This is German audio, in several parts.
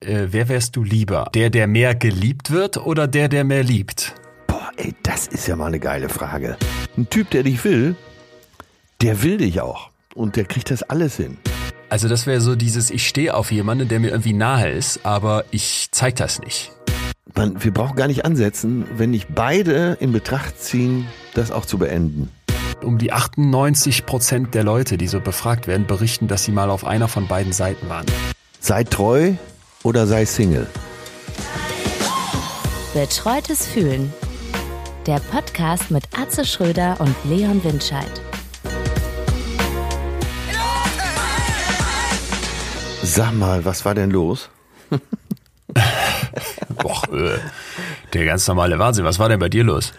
Äh, wer wärst du lieber? Der, der mehr geliebt wird oder der, der mehr liebt? Boah, ey, das ist ja mal eine geile Frage. Ein Typ, der dich will, der will dich auch. Und der kriegt das alles hin. Also das wäre so dieses, ich stehe auf jemanden, der mir irgendwie nahe ist, aber ich zeig das nicht. Man, wir brauchen gar nicht ansetzen, wenn nicht beide in Betracht ziehen, das auch zu beenden. Um die 98 Prozent der Leute, die so befragt werden, berichten, dass sie mal auf einer von beiden Seiten waren. Sei treu oder sei Single. Betreutes Fühlen. Der Podcast mit Atze Schröder und Leon Windscheid. Sag mal, was war denn los? Boah, äh, der ganz normale Wahnsinn. Was war denn bei dir los?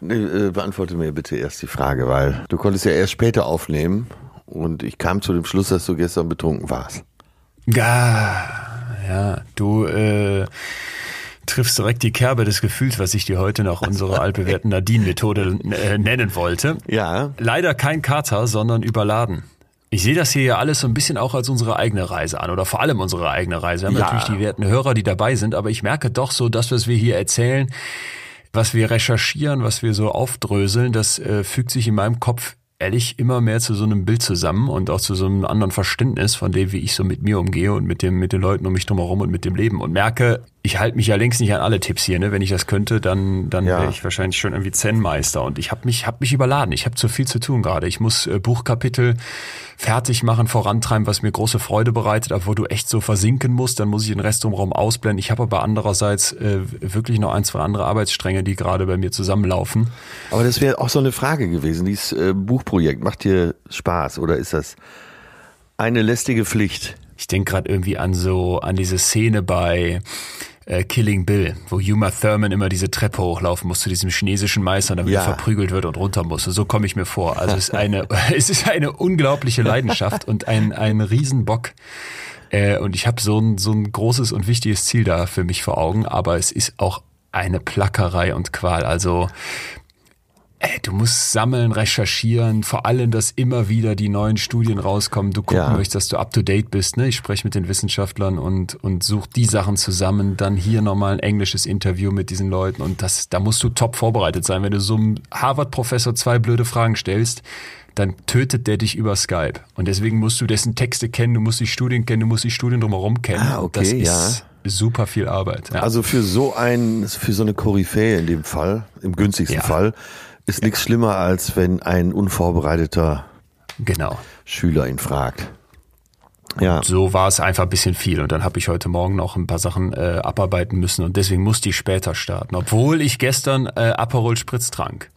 Nee, äh, beantworte mir bitte erst die Frage, weil du konntest ja erst später aufnehmen und ich kam zu dem Schluss, dass du gestern betrunken warst. Ja, ja, du äh, triffst direkt die Kerbe des Gefühls, was ich dir heute noch unsere altbewährten Nadine-Methode äh, nennen wollte. Ja. Leider kein Kater, sondern überladen. Ich sehe das hier ja alles so ein bisschen auch als unsere eigene Reise an oder vor allem unsere eigene Reise. Wir haben Ja. natürlich die werten Hörer, die dabei sind, aber ich merke doch so, das, was wir hier erzählen, was wir recherchieren, was wir so aufdröseln, das äh, fügt sich in meinem Kopf ehrlich immer mehr zu so einem Bild zusammen und auch zu so einem anderen Verständnis von dem, wie ich so mit mir umgehe und mit dem, mit den Leuten um mich drumherum und mit dem Leben. Und merke, ich halte mich ja längst nicht an alle Tipps hier, ne? Wenn ich das könnte, dann, dann Ja. wäre ich wahrscheinlich schon irgendwie Zen-Meister und ich habe mich, hab mich überladen. Ich habe zu viel zu tun gerade. Ich muss äh, Buchkapitel fertig machen, vorantreiben, was mir große Freude bereitet, aber wo du echt so versinken musst, dann muss ich den Rest drumherum ausblenden. Ich habe aber andererseits äh, wirklich noch ein, zwei andere Arbeitsstränge, die gerade bei mir zusammenlaufen. Aber das wäre auch so eine Frage gewesen. Dieses äh, Buchprojekt, macht dir Spaß oder ist das eine lästige Pflicht? Ich denke gerade irgendwie an so, an diese Szene bei äh, Killing Bill, wo Uma Thurman immer diese Treppe hochlaufen muss zu diesem chinesischen Meister, damit Ja. er verprügelt wird und runter muss. So komme ich mir vor. Also es ist eine, es ist eine unglaubliche Leidenschaft und ein, ein Riesenbock. Äh, und ich habe so ein, so ein großes und wichtiges Ziel da für mich vor Augen, aber es ist auch eine Plackerei und Qual. Also Ey, du musst sammeln, recherchieren, vor allem, dass immer wieder die neuen Studien rauskommen. Du gucken Ja. möchtest, dass du up to date bist. Ne? Ich spreche mit den Wissenschaftlern und, und such die Sachen zusammen. Dann hier nochmal ein englisches Interview mit diesen Leuten. Und das, da musst du top vorbereitet sein. Wenn du so einem Harvard-Professor zwei blöde Fragen stellst, dann tötet der dich über Skype. Und deswegen musst du dessen Texte kennen, du musst die Studien kennen, du musst die Studien drumherum kennen. Ah, Und das okay, ist super viel Arbeit. Ja. Also für so ein, für so eine Koryphäe in dem Fall, im günstigsten Ja. Fall, ist nichts schlimmer, als wenn ein unvorbereiteter genau. Schüler ihn fragt. Ja. so war es einfach ein bisschen viel und dann habe ich heute Morgen noch ein paar Sachen äh, abarbeiten müssen und deswegen musste ich später starten, obwohl ich gestern äh, Aperol Spritz trank.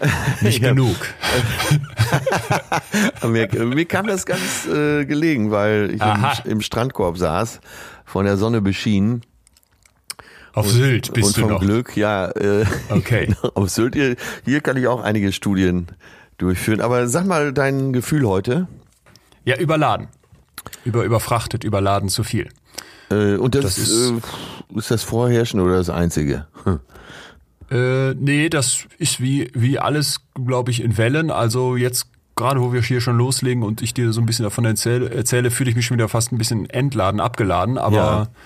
Nicht Ja. genug. mir, mir kam das ganz äh, gelegen, weil ich im, im Strandkorb saß, von der Sonne beschienen. Auf Sylt bist und du vom noch. Glück, ja. Äh, Okay. auf Sylt, hier, hier kann ich auch einige Studien durchführen. Aber sag mal dein Gefühl heute. Ja, überladen. Über überfrachtet, überladen zu viel. Äh, und das, Das ist, äh, ist das Vorherrschende oder das Einzige? Hm. Äh, nee, das ist wie wie alles, glaube ich, in Wellen. Also jetzt gerade, wo wir hier schon loslegen und ich dir so ein bisschen davon erzähle, erzähle fühle ich mich schon wieder fast ein bisschen entladen, abgeladen. Aber äh,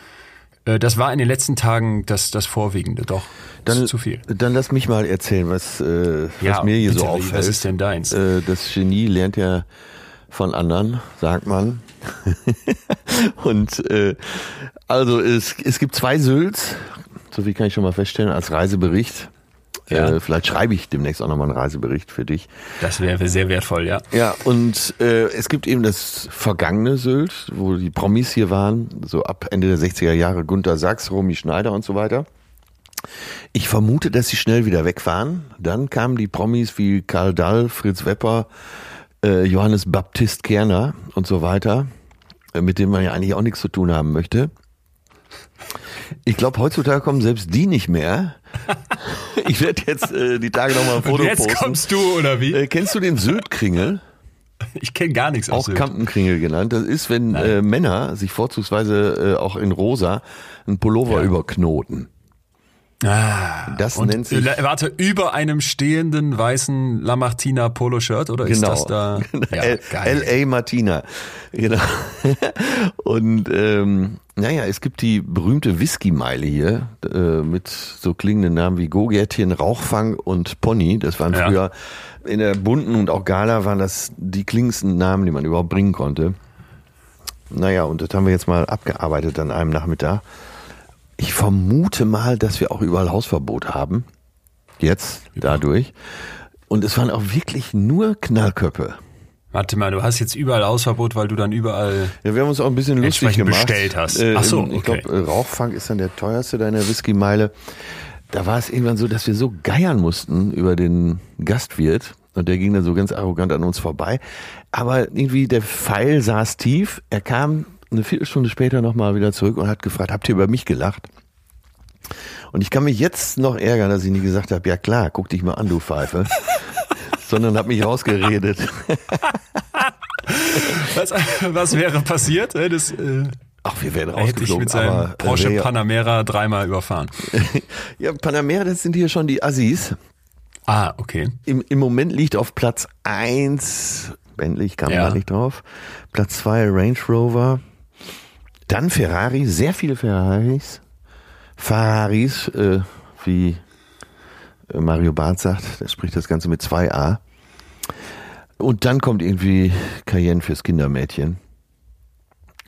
das war in den letzten Tagen das das Vorwiegende. Doch, das Dann, zu viel. dann lass mich mal erzählen, was, äh, was Ja, mir hier bitte, so auffällt. was ist denn deins? Äh, das Genie lernt ja von anderen, sagt man. Und äh, also es, es gibt zwei Sylts, so viel kann ich schon mal feststellen, als Reisebericht. Ja. Äh, vielleicht schreibe ich demnächst auch nochmal einen Reisebericht für dich. Das wäre sehr wertvoll, ja. Ja, und äh, es gibt eben das vergangene Sylt, wo die Promis hier waren, so ab Ende der 60er Jahre, Gunter Sachs, Romy Schneider und so weiter. Ich vermute, dass sie schnell wieder weg waren. Dann kamen die Promis wie Karl Dall, Fritz Wepper, äh, Johannes Baptist Kerner und so weiter, äh, mit denen man ja eigentlich auch nichts zu tun haben möchte. Ich glaube, heutzutage kommen selbst die nicht mehr. Ich werde jetzt äh, die Tage nochmal ein Foto Und jetzt posten. kommst du oder wie? Äh, kennst du den Syltkringel? Ich kenne gar nichts Auch aus Sylt. Kampenkringel genannt. Das ist, wenn äh, Männer sich vorzugsweise äh, auch in rosa einen Pullover Ja. überknoten. Ah, Das und, nennt sich- Warte, über einem stehenden weißen Lamartina Polo-Shirt oder ist Genau. das da? Ja. LA Martina. Genau. Und ähm, naja, es gibt die berühmte Whisky-Meile hier äh, mit so klingenden Namen wie Gogärtchen, Rauchfang und Pony. Das waren Ja. früher in der bunten und auch Gala waren das die klingendsten Namen, die man überhaupt bringen konnte. Naja, und das haben wir jetzt mal abgearbeitet an einem Nachmittag. Ich vermute mal, dass wir auch überall Hausverbot haben. Jetzt, dadurch. Und es waren auch wirklich nur Knallköpfe. Warte mal, du hast jetzt überall Hausverbot, weil du dann überall. Ja, wir haben uns auch ein bisschen lustig gemacht. bestellt hast. Äh, Ach so, ich okay. glaube, Rauchfang ist dann der teuerste deiner Whisky-Meile. Da war es irgendwann so, dass wir so geiern mussten über den Gastwirt. Und der ging dann so ganz arrogant an uns vorbei. Aber irgendwie der Pfeil saß tief. Er kam eine Viertelstunde später nochmal wieder zurück und hat gefragt, habt ihr über mich gelacht? Und ich kann mich jetzt noch ärgern, dass ich nie gesagt habe, ja klar, guck dich mal an, du Pfeife. Sondern habe mich rausgeredet. Was, was wäre passiert? äh, Das, äh, Ach, wir werden hätte ich rausgeflogen. mit seinem aber, äh, Porsche ja- Panamera dreimal überfahren. Ja, Panamera, das sind hier schon die Assis. Ah, okay. Im, Im Moment liegt auf Platz eins Bentley, ich kam Ja. da nicht drauf. Platz zwei Range Rover. Dann Ferrari, sehr viele Ferraris. Ferraris, äh, wie äh, Mario Barth sagt, der spricht das Ganze mit 2a. Und dann kommt irgendwie Cayenne fürs Kindermädchen.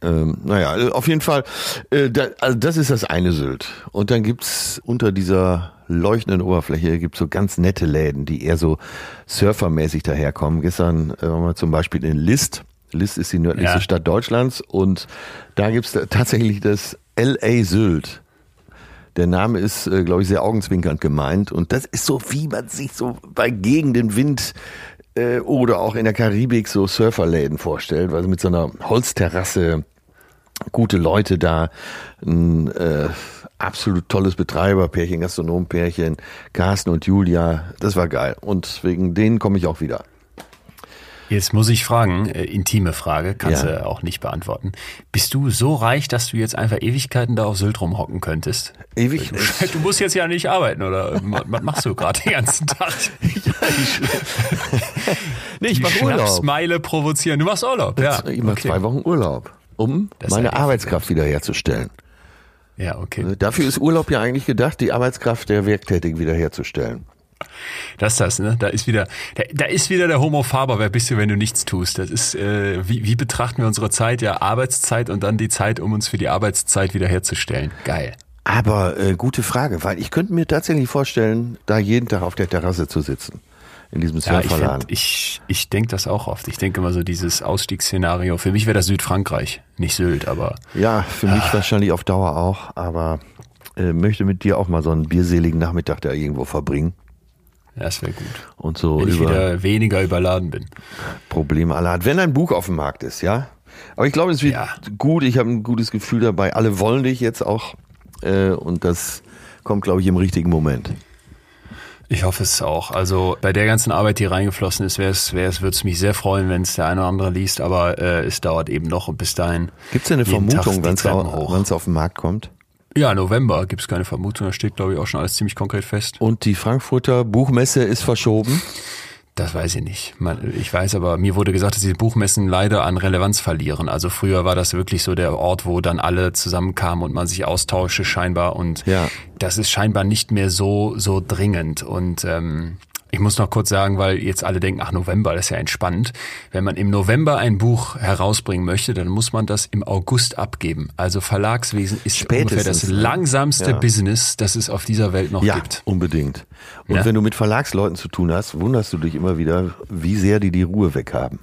Ähm, naja, also auf jeden Fall, äh, da, also das ist das eine Sylt. Und dann gibt's unter dieser leuchtenden Oberfläche gibt's so ganz nette Läden, die eher so surfermäßig daherkommen. Gestern äh, waren wir zum Beispiel in List. List ist die nördlichste Ja. Stadt Deutschlands und da gibt's da tatsächlich das LA Sylt. Der Name ist, äh, glaube ich, sehr augenzwinkernd gemeint. Und das ist so, wie man sich so bei gegen Wind äh, oder auch in der Karibik so Surferläden vorstellt, also mit so einer Holzterrasse, gute Leute da, ein äh, absolut tolles Betreiberpärchen, Gastronompärchen, Carsten und Julia, das war geil. Und wegen denen komme ich auch wieder. Jetzt muss ich fragen, äh, intime Frage, kannst Ja. du auch nicht beantworten. Bist du so reich, dass du jetzt einfach Ewigkeiten da auf Sylt rumhocken könntest? Ewig. Du musst jetzt ja nicht arbeiten, oder was machst du gerade den ganzen Tag? nee, ich Die mach Urlaub. Schnapsmeile provozieren. Du machst Urlaub, ja. Ich mache okay. zwei Wochen Urlaub, um Das meine ja Arbeitskraft wiederherzustellen. Ja, okay. Dafür ist Urlaub ja eigentlich gedacht, die Arbeitskraft der Werktätigen wiederherzustellen. Das ist das, ne? Da ist wieder, da, da ist wieder der Homo Faber. Wer bist du, wenn du nichts tust? Das ist, äh, wie, wie betrachten wir unsere Zeit? Ja, Arbeitszeit und dann die Zeit, um uns für die Arbeitszeit wiederherzustellen. Geil. Aber äh, gute Frage, weil ich könnte mir tatsächlich vorstellen, da jeden Tag auf der Terrasse zu sitzen. In diesem Ja, ich, Surferladen. find, ich, ich denke das auch oft. Ich denke immer so dieses Ausstiegsszenario. Für mich wäre das Südfrankreich, nicht Sylt, aber ja, für mich Ah. wahrscheinlich auf Dauer auch, aber äh, möchte mit dir auch mal so einen bierseligen Nachmittag da irgendwo verbringen das wäre gut. und so Wenn ich wieder weniger überladen bin. Probleme aller Art. Wenn ein Buch auf dem Markt ist, ja. Aber ich glaube, es wird Ja. gut. Ich habe ein gutes Gefühl dabei. Alle wollen dich jetzt auch äh, und das kommt, glaube ich, im richtigen Moment. Ich hoffe es auch. Also bei der ganzen Arbeit, die reingeflossen ist, wäre es, wäre es, würde es mich sehr freuen, wenn es der eine oder andere liest, aber äh, es dauert eben noch und bis dahin. Gibt es eine Vermutung, wann es auf den Markt kommt? Ja, November gibt's keine Vermutung, da steht, glaube ich, auch schon alles ziemlich konkret fest. Und die Frankfurter Buchmesse ist verschoben. Das weiß ich nicht. Man, ich weiß aber, mir wurde gesagt, dass diese Buchmessen leider an Relevanz verlieren. Also früher war das wirklich so der Ort, wo dann alle zusammenkamen und man sich austauschte scheinbar. Und Ja. das ist scheinbar nicht mehr so, so dringend. Und ähm, ich muss noch kurz sagen, weil jetzt alle denken, ach November, das ist ja entspannt. Wenn man im November ein Buch herausbringen möchte, dann muss man das im August abgeben. Also Verlagswesen ist ungefähr das Spätestens, ne? langsamste Ja. Business, das es auf dieser Welt noch Ja, gibt. unbedingt. Und Ja. wenn du mit Verlagsleuten zu tun hast, wunderst du dich immer wieder, wie sehr die die Ruhe weghaben.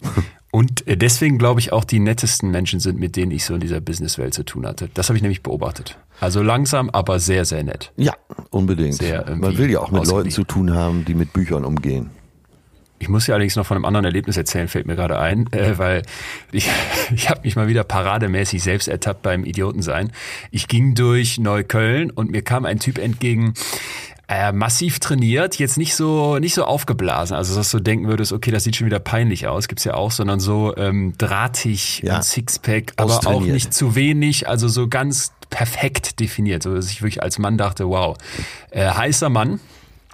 Und äh, deswegen glaube ich auch die nettesten Menschen sind, mit denen ich so in dieser Businesswelt zu tun hatte. Das habe ich nämlich beobachtet. Also langsam, aber sehr, sehr nett. Ja, unbedingt. Man will ja auch mit Leuten zu tun haben, die mit Büchern umgehen. Ich muss ja allerdings noch von einem anderen Erlebnis erzählen, fällt mir gerade ein, äh, weil ich, ich habe mich mal wieder parademäßig selbst ertappt beim Idiotensein. Ich ging durch Neukölln und mir kam ein Typ entgegen, Äh, massiv trainiert, jetzt nicht so nicht so aufgeblasen, also dass du denken würdest, okay, das sieht schon wieder peinlich aus, gibt's ja auch, sondern so ähm, drahtig Ja. und Sixpack, aber auch nicht zu wenig, also so ganz perfekt definiert, so dass ich wirklich als Mann dachte, wow, äh, heißer Mann.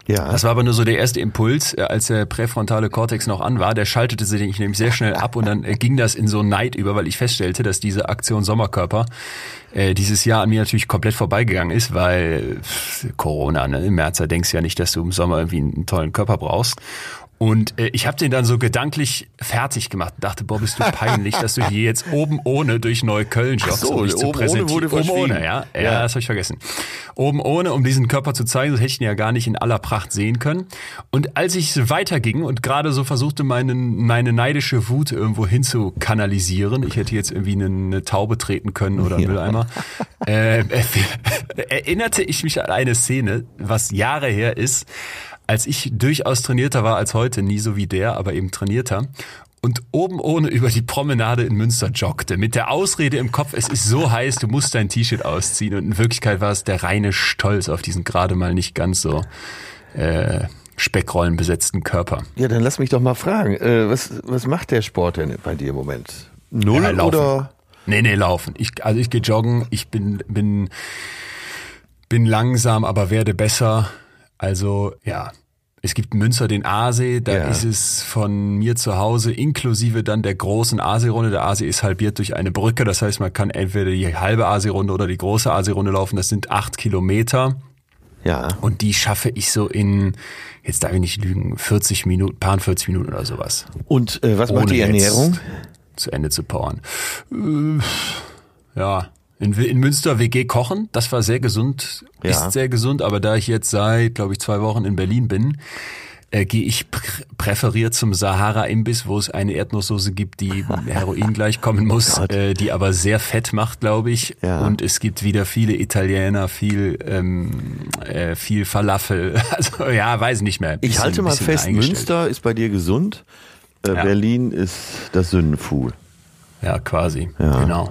Ja. Das war aber nur so der erste Impuls, äh, als der präfrontale Kortex noch an war. Der schaltete sich nämlich sehr schnell ab und dann äh, ging das in so Neid über, weil ich feststellte, dass diese Aktion Sommerkörper äh, dieses Jahr an mir natürlich komplett vorbeigegangen ist, weil Corona, ne? im März, da denkst du ja nicht, dass du im Sommer irgendwie einen tollen Körper brauchst. Und äh, ich habe den dann so gedanklich fertig gemacht und dachte, boah, bist du peinlich, dass du hier jetzt oben ohne durch Neukölln joggst, so, um dich zu oben ohne präsentieren. wurde oben ohne, ja. ja. Ja. das habe ich vergessen. Oben ohne, um diesen Körper zu zeigen, das hätte ich ihn ja gar nicht in aller Pracht sehen können. Und als ich weiterging und gerade so versuchte, meine, meine neidische Wut irgendwo hin zu kanalisieren, ich hätte jetzt irgendwie eine, eine Taube treten können oder einen Mülleimer, äh, erinnerte ich mich an eine Szene, was Jahre her ist, als ich durchaus trainierter war als heute, nie so wie der, aber eben trainierter. Und oben ohne über die Promenade in Münster joggte, mit der Ausrede im Kopf, es ist so heiß, du musst dein T-Shirt ausziehen. Und in Wirklichkeit war es der reine Stolz auf diesen gerade mal nicht ganz so äh, Speckrollen besetzten Körper. Ja, dann lass mich doch mal fragen, äh, was, was macht der Sport denn bei dir im Moment? Null Ja, oder? Nee, nee, laufen. Ich, also ich gehe joggen, ich bin, bin, bin langsam, aber werde besser. Also ja, es gibt Münster den Aasee, da Ja. ist es von mir zu Hause inklusive dann der großen Aasee-Runde. Der Aasee ist halbiert durch eine Brücke, das heißt, man kann entweder die halbe Aasee-Runde oder die große Aasee-Runde laufen. Das sind acht Kilometer. Ja. Und die schaffe ich so in, jetzt darf ich nicht lügen, 40 Minuten, paar 40 Minuten oder sowas. Und äh, was macht Ohne die jetzt Ernährung? Zu Ende zu powern. Äh, Ja, in, in Münster WG kochen, das war sehr gesund, Ja. ist sehr gesund, aber da ich jetzt seit, glaube ich, zwei Wochen in Berlin bin, äh, gehe ich pr präferiert zum Sahara-Imbiss, wo es eine Erdnusssoße gibt, die Heroin gleichkommen muss, Gott. äh, die aber sehr fett macht, glaube ich. Ja. Und es gibt wieder viele Italiener, viel, ähm, äh, viel Falafel. Also ja, weiß nicht mehr. Ich Bisschen- halte mal fest. Münster ist bei dir gesund, äh, Ja. Berlin ist das Sündenfuhl. Ja, quasi. Ja. Genau.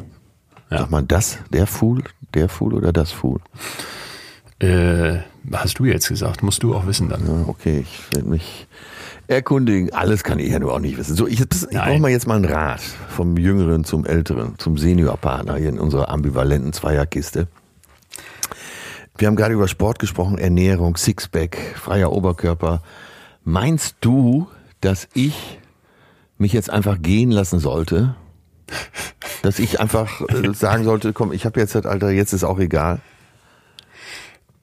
Ja. Sag mal, das, der Fuhl, der Fuhl oder das Fuhl? Äh, hast du jetzt gesagt, musst du auch wissen dann. Ja, okay, ich werde mich erkundigen. Alles kann ich ja nur auch nicht wissen. So, ich, ich brauche mal jetzt mal einen Rat vom Jüngeren zum Älteren, zum Seniorpartner hier in unserer ambivalenten Zweierkiste. Wir haben gerade über Sport gesprochen, Ernährung, Sixpack, freier Oberkörper. Meinst du, dass ich mich jetzt einfach gehen lassen sollte? Dass ich einfach äh, sagen sollte, komm, ich habe jetzt das Alter, jetzt ist auch egal.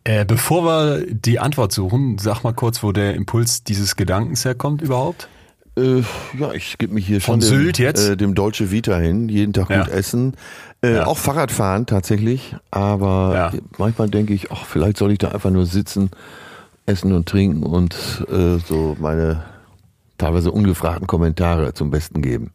Äh, bevor wir die Antwort suchen, sag mal kurz, wo der Impuls dieses Gedankens herkommt überhaupt. Äh, ja, ich gebe mich hier Von schon dem, Sylt jetzt? Äh, dem Dolce Vita hin, jeden Tag Ja. gut essen. Äh, Ja. Auch Fahrradfahren tatsächlich, aber Ja. manchmal denke ich, ach, vielleicht soll ich da einfach nur sitzen, essen und trinken und äh, so meine teilweise ungefragten Kommentare zum Besten geben.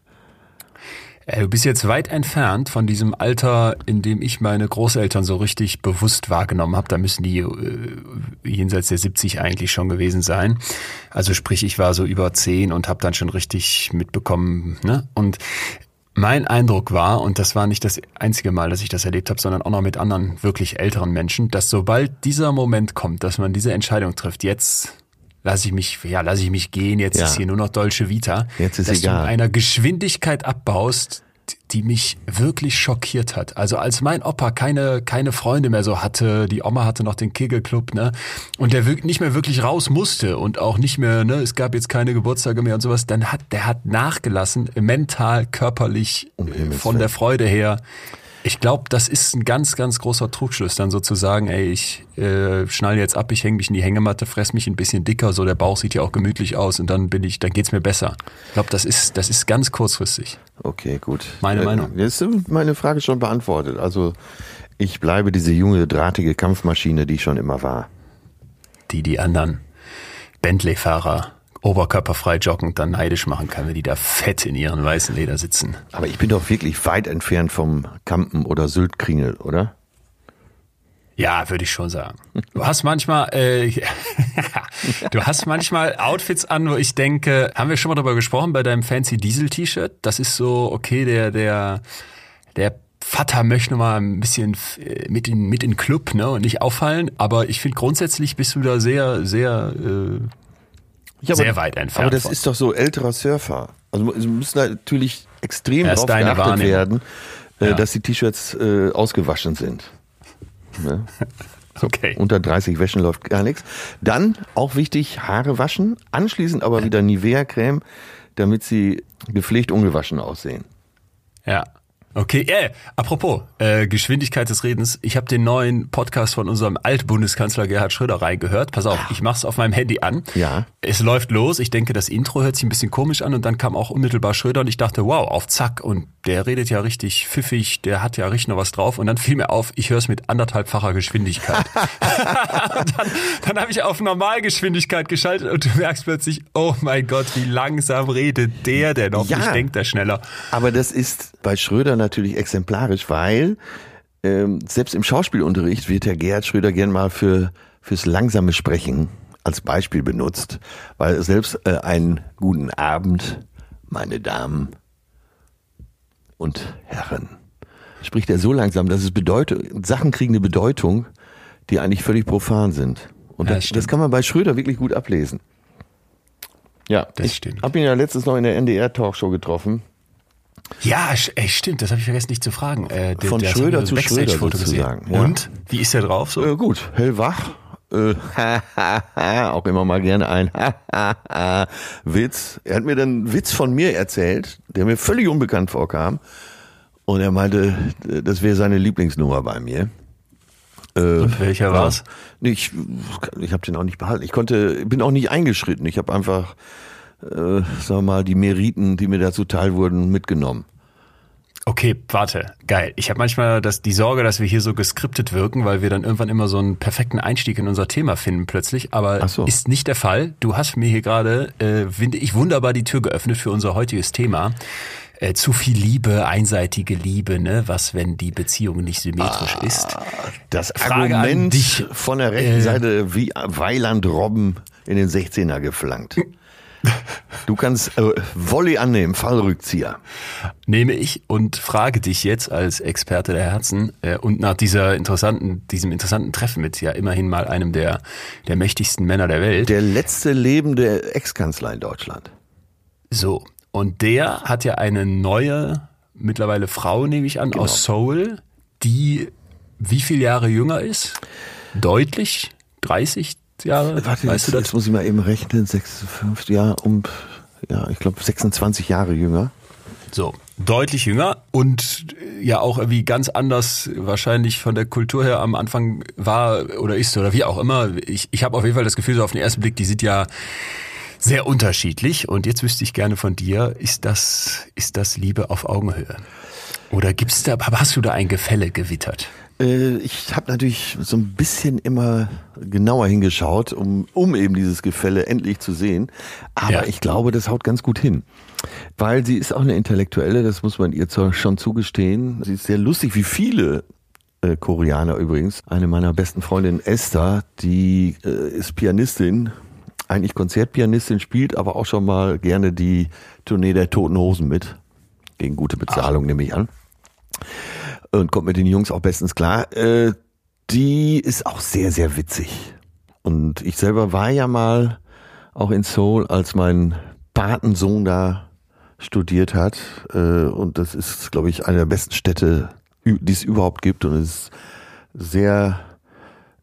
Äh, du bist jetzt weit entfernt von diesem Alter, in dem ich meine Großeltern so richtig bewusst wahrgenommen habe. Da müssen die äh, jenseits der 70 eigentlich schon gewesen sein. Also sprich, ich war so über 10 und habe dann schon richtig mitbekommen. Ne? Und mein Eindruck war, und das war nicht das einzige Mal, dass ich das erlebt habe, sondern auch noch mit anderen wirklich älteren Menschen, dass sobald dieser Moment kommt, dass man diese Entscheidung trifft, jetzt lasse ich mich, ja, lasse ich mich gehen, jetzt Ja. ist hier nur noch Dolce Vita, Jetzt ist dass egal. du in einer Geschwindigkeit abbaust, die mich wirklich schockiert hat. Also als mein Opa keine, keine Freunde mehr so hatte, die Oma hatte noch den Kegelclub, ne, und der nicht mehr wirklich raus musste und auch nicht mehr, ne, es gab jetzt keine Geburtstage mehr und sowas, dann hat, der hat nachgelassen, mental, körperlich, Um äh, von der Freude her. Ich glaube, das ist ein ganz, ganz großer Trugschluss, dann sozusagen, ey, ich äh, schnall jetzt ab, ich hänge mich in die Hängematte, fress mich ein bisschen dicker, so der Bauch sieht ja auch gemütlich aus und dann bin ich, dann geht's mir besser. Ich glaube, das ist, das ist ganz kurzfristig. Okay, gut. Meine Äh, Meinung. Jetzt ist meine Frage schon beantwortet. Also ich bleibe diese junge, drahtige Kampfmaschine, die ich schon immer war. Die die anderen Bentley-Fahrer oberkörperfrei joggend dann neidisch machen kann, wenn die da fett in ihren weißen Leder sitzen. Aber ich bin doch wirklich weit entfernt vom Kampen oder Syltkringel, oder? Ja, würde ich schon sagen. Du hast manchmal, äh, du hast manchmal Outfits an, wo ich denke, haben wir schon mal darüber gesprochen bei deinem fancy Diesel-T-Shirt? Das ist so, okay, der, der, der Vater möchte noch mal ein bisschen äh, mit in mit in den Club, ne, und nicht auffallen. Aber ich finde grundsätzlich bist du da sehr, sehr, äh, Ja, sehr weit entfernt. Aber das von. ist doch so älterer Surfer. Also es müssen natürlich extrem ist darauf geachtet Wahrnehmung. werden, äh, Ja. dass die T-Shirts äh, ausgewaschen sind. Ne? okay. Unter 30 Wäschen läuft gar nichts. Dann auch wichtig, Haare waschen, anschließend aber wieder Nivea-Creme, damit sie gepflegt ungewaschen aussehen. Ja. Okay, äh, apropos äh, Geschwindigkeit des Redens. Ich habe den neuen Podcast von unserem Altbundeskanzler Gerhard Schröder reingehört. Pass auf, ich mach's auf meinem Handy an. Ja. Es läuft los. Ich denke, das Intro hört sich ein bisschen komisch an und dann kam auch unmittelbar Schröder und ich dachte, wow, auf Zack. Und der redet ja richtig pfiffig, der hat ja richtig noch was drauf. Und dann fiel mir auf, ich höre es mit anderthalbfacher Geschwindigkeit. dann dann habe ich auf Normalgeschwindigkeit geschaltet und du merkst plötzlich, oh mein Gott, wie langsam redet der denn noch? Ja. Ich denke da schneller. Aber das ist bei Schröder natürlich exemplarisch, weil ähm, selbst im Schauspielunterricht wird der Gerhard Schröder gern mal für fürs langsame Sprechen als Beispiel benutzt, weil selbst äh, einen guten Abend, meine Damen und Herren, spricht er so langsam, dass es bedeutet, Sachen kriegen eine Bedeutung, die eigentlich völlig profan sind. Und Ja, das, das kann man bei Schröder wirklich gut ablesen. Ja, Das ich stimmt. habe ihn ja letztens noch in der NDR-Talkshow getroffen. Ja, ey, stimmt, das habe ich vergessen nicht zu fragen. Äh, der, Von der Schröder zu Schröder sozusagen, ja. Und? Wie ist der drauf so? Äh, gut, hellwach. Äh, auch immer mal gerne ein Witz. Er hat mir dann einen Witz von mir erzählt, der mir völlig unbekannt vorkam. Und er meinte, das wäre seine Lieblingsnummer bei mir. Äh, welcher war's? Ich, ich habe den auch nicht behalten. Ich konnte, bin auch nicht eingeschritten. Ich habe einfach, äh, sagen wir mal, die Meriten, die mir dazu teil wurden, mitgenommen. Okay, warte, geil. Ich habe manchmal das, die Sorge, dass wir hier so geskriptet wirken, weil wir dann irgendwann immer so einen perfekten Einstieg in unser Thema finden plötzlich. Aber so. ist nicht der Fall. Du hast mir hier gerade, äh, finde ich, wunderbar die Tür geöffnet für unser heutiges Thema. Äh, zu viel Liebe, einseitige Liebe, ne? Was, wenn die Beziehung nicht symmetrisch ist? Das Frage an Argument dich. von der rechten Äh. Seite wie Weiland Robben in den 16er geflankt. Du kannst äh, Volley annehmen, Fallrückzieher. nehme ich und frage dich jetzt als Experte der Herzen äh, und nach dieser interessanten, diesem interessanten Treffen mit ja immerhin mal einem der, der mächtigsten Männer der Welt. Der letzte lebende Ex-Kanzler in Deutschland. so. Und der hat ja eine neue, mittlerweile Frau, nehme ich an, aus Seoul, die wie viele Jahre jünger ist? Deutlich? 30 Jahre? Warte, weißt jetzt, du jetzt das? muss ich mal eben rechnen. 56 Jahre um, ja, ich glaube 26 Jahre jünger. So, deutlich jünger und äh, ja auch irgendwie ganz anders wahrscheinlich von der Kultur her am Anfang war oder ist oder wie auch immer. Ich, ich habe auf jeden Fall das Gefühl, so auf den ersten Blick, die sieht ja sehr unterschiedlich. Und jetzt wüsste ich gerne von dir, ist das, ist das Liebe auf Augenhöhe? Oder gibt's da, aber hast du da ein Gefälle gewittert? Äh, ich habe natürlich so ein bisschen immer genauer hingeschaut, um, um eben dieses Gefälle endlich zu sehen. Aber Ja. ich glaube, das haut ganz gut hin. Weil sie ist auch eine Intellektuelle, das muss man ihr zwar schon zugestehen. Sie ist sehr lustig, wie viele äh, Koreaner übrigens. Eine meiner besten Freundinnen, Esther, die äh, ist Pianistin, eigentlich Konzertpianistin, spielt aber auch schon mal gerne die Tournee der Toten Hosen mit. Gegen gute Bezahlung, nehme ich an und kommt mit den Jungs auch bestens klar. Äh, die ist auch sehr, sehr witzig. Und ich selber war ja mal auch in Seoul, als mein Patensohn da studiert hat. Äh, und das ist, glaube ich, eine der besten Städte, die es überhaupt gibt. Und es ist sehr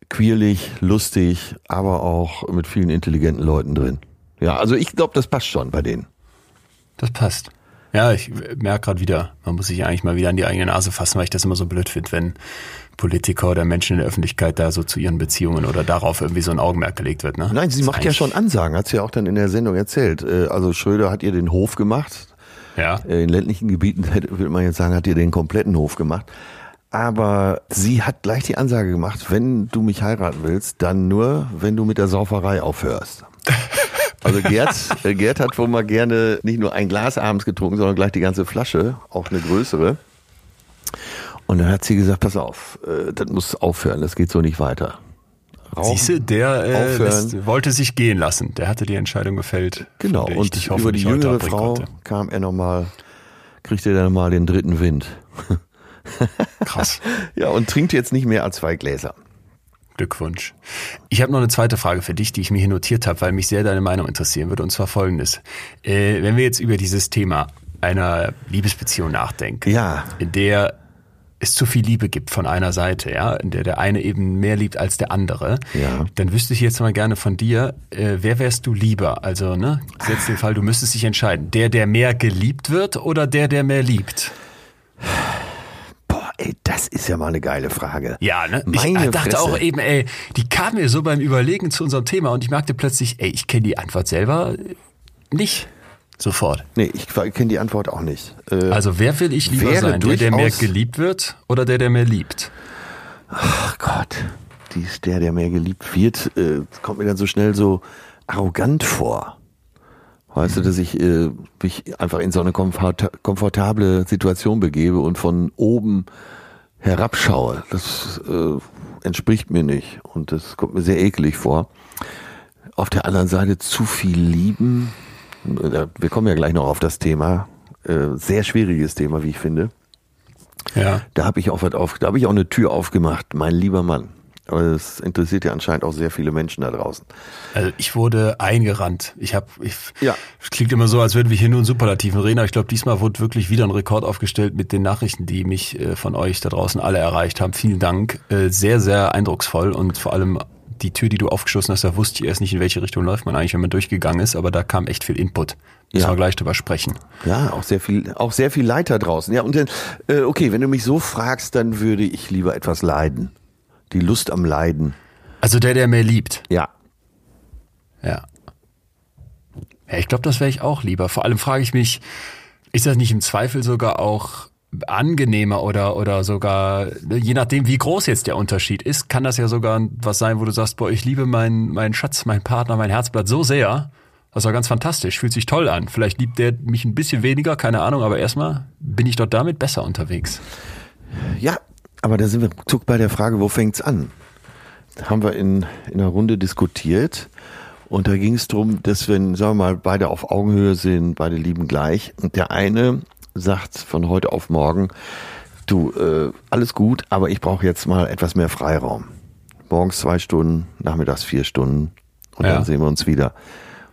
queerlich, lustig, aber auch mit vielen intelligenten Leuten drin. Ja, also ich glaube, das passt schon bei denen. Das passt. Ja, ich merke gerade wieder, man muss sich eigentlich mal wieder an die eigene Nase fassen, weil ich das immer so blöd finde, wenn Politiker oder Menschen in der Öffentlichkeit da so zu ihren Beziehungen oder darauf irgendwie so ein Augenmerk gelegt wird. Ne? Nein, sie Das macht ja schon Ansagen, hat sie ja auch dann in der Sendung erzählt. Äh, Also Schröder hat ihr den Hof gemacht. Ja. Äh, In ländlichen Gebieten würde man jetzt sagen, hat ihr den kompletten Hof gemacht. Aber sie hat gleich die Ansage gemacht, wenn du mich heiraten willst, dann nur, wenn du mit der Sauferei aufhörst. Also Gerd, äh, Gerd hat wohl mal gerne nicht nur ein Glas abends getrunken, sondern gleich die ganze Flasche, auch eine größere. Und dann hat sie gesagt, pass auf, äh, das muss aufhören, das geht so nicht weiter. Rauchen, Siehste, der äh, lässt, wollte sich gehen lassen. Der hatte die Entscheidung gefällt. Genau, der ich und dich über die jüngere Frau konnte. kam er nochmal, kriegte er dann mal den dritten Wind. Krass. Ja, und trinkt jetzt nicht mehr als zwei Gläser. Glückwunsch. Ich habe noch eine zweite Frage für dich, die ich mir hier notiert habe, weil mich sehr deine Meinung interessieren würde, und zwar folgendes. Äh, wenn wir jetzt über dieses Thema einer Liebesbeziehung nachdenken, Ja. in der es zu viel Liebe gibt von einer Seite, ja, in der der eine eben mehr liebt als der andere, Ja. dann wüsste ich jetzt mal gerne von dir, äh, wer wärst du lieber? Also, ne, setz den Fall, du müsstest dich entscheiden, der, der mehr geliebt wird oder der, der mehr liebt? Ey, das ist ja mal eine geile Frage. Ja, ne? Ich Meine äh, dachte Fresse. auch eben, ey, die kam mir so beim Überlegen zu unserem Thema und ich merkte plötzlich, ey, ich kenne die Antwort selber nicht sofort. Nee, ich kenne die Antwort auch nicht. Äh, Also wer will ich lieber sein? Der, der mehr geliebt wird oder der, der mehr liebt? ach Gott, die ist der, der mehr geliebt wird, äh, kommt mir dann so schnell so arrogant vor. Weißt du, dass ich äh, mich einfach in so eine komfort komfortable Situation begebe und von oben herabschaue. Das äh, entspricht mir nicht und das kommt mir sehr eklig vor. Auf der anderen Seite zu viel lieben. Wir kommen ja gleich noch auf das Thema. Äh, Sehr schwieriges Thema, wie ich finde. Ja. Da habe ich auch was auf, da habe ich auch eine Tür aufgemacht, mein lieber Mann. Aber das interessiert ja anscheinend auch sehr viele Menschen da draußen. Also ich wurde eingerannt. Ich habe, ich, Ja. es klingt immer so, als würden wir hier nur in Superlativen reden, aber ich glaube, diesmal wurde wirklich wieder ein Rekord aufgestellt mit den Nachrichten, die mich äh, von euch da draußen alle erreicht haben. Vielen Dank. Äh, sehr, sehr eindrucksvoll und vor allem die Tür, die du aufgestoßen hast, da wusste ich erst nicht, in welche Richtung läuft man eigentlich, wenn man durchgegangen ist, aber da kam echt viel Input. Müssen Ja. wir gleich drüber sprechen. Ja, auch sehr viel, auch sehr viel Leiter draußen. Ja, und dann, äh, okay, wenn du mich so fragst, dann würde ich lieber etwas leiden. Die Lust am Leiden. Also der, der mehr liebt. Ja. Ja. Ja, ich glaube, das wäre ich auch lieber. Vor allem frage ich mich, ist das nicht im Zweifel sogar auch angenehmer oder, oder sogar, je nachdem, wie groß jetzt der Unterschied ist, kann das ja sogar was sein, wo du sagst, boah, ich liebe meinen, meinen Schatz, meinen Partner, mein Herzblatt so sehr. Das war ganz fantastisch, fühlt sich toll an. Vielleicht liebt der mich ein bisschen weniger, keine Ahnung, aber erstmal bin ich dort damit besser unterwegs. Ja, aber da sind wir zuck bei der Frage, wo fängt's an? Da haben wir in, in einer Runde diskutiert und da ging es darum, dass wenn, sagen wir mal, beide auf Augenhöhe sind, beide lieben gleich und der eine sagt von heute auf morgen, du, äh, alles gut, aber ich brauche jetzt mal etwas mehr Freiraum. Morgens zwei Stunden, nachmittags vier Stunden und Ja. dann sehen wir uns wieder.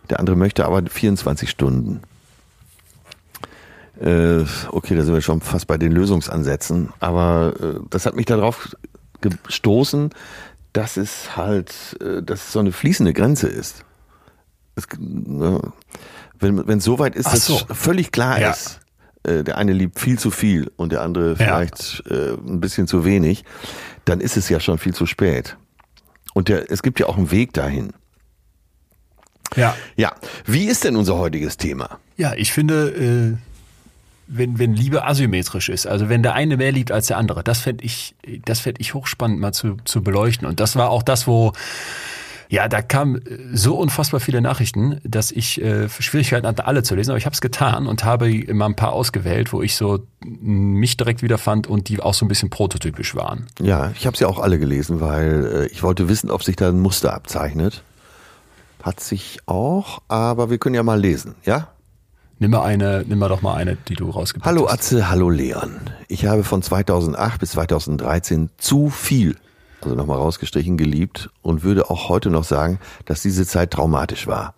Der andere möchte aber 24 Stunden. Äh, okay, da sind wir schon fast bei den Lösungsansätzen, aber äh, das hat mich darauf gestoßen, dass es halt, äh, dass es so eine fließende Grenze ist. Es, ne, wenn wenn es so weit ist, Ach dass so. völlig klar Ja. ist, äh, der eine liebt viel zu viel und der andere vielleicht äh, ein bisschen zu wenig, dann ist es ja schon viel zu spät. Und der, es gibt ja auch einen Weg dahin. Ja. Ja, wie ist denn unser heutiges Thema? Ja, ich finde, äh, wenn, wenn Liebe asymmetrisch ist, also wenn der eine mehr liebt als der andere, das fände ich, das fänd ich hochspannend mal zu, zu beleuchten. Und das war auch das, wo, ja, da kamen so unfassbar viele Nachrichten, dass ich äh, Schwierigkeiten hatte, alle zu lesen, aber ich habe es getan und habe immer ein paar ausgewählt, wo ich so mich direkt wiederfand und die auch so ein bisschen prototypisch waren. Ja, ich habe sie auch alle gelesen, weil äh, ich wollte wissen, ob sich da ein Muster abzeichnet. Hat sich auch, aber wir können ja mal lesen, ja? Nimm mal eine, nimm mal doch mal eine, die du rausgepickt Hallo hast. Atze, hallo Leon. Ich habe von 2008 bis 2013 zu viel, also nochmal rausgestrichen, geliebt und würde auch heute noch sagen, dass diese Zeit traumatisch war.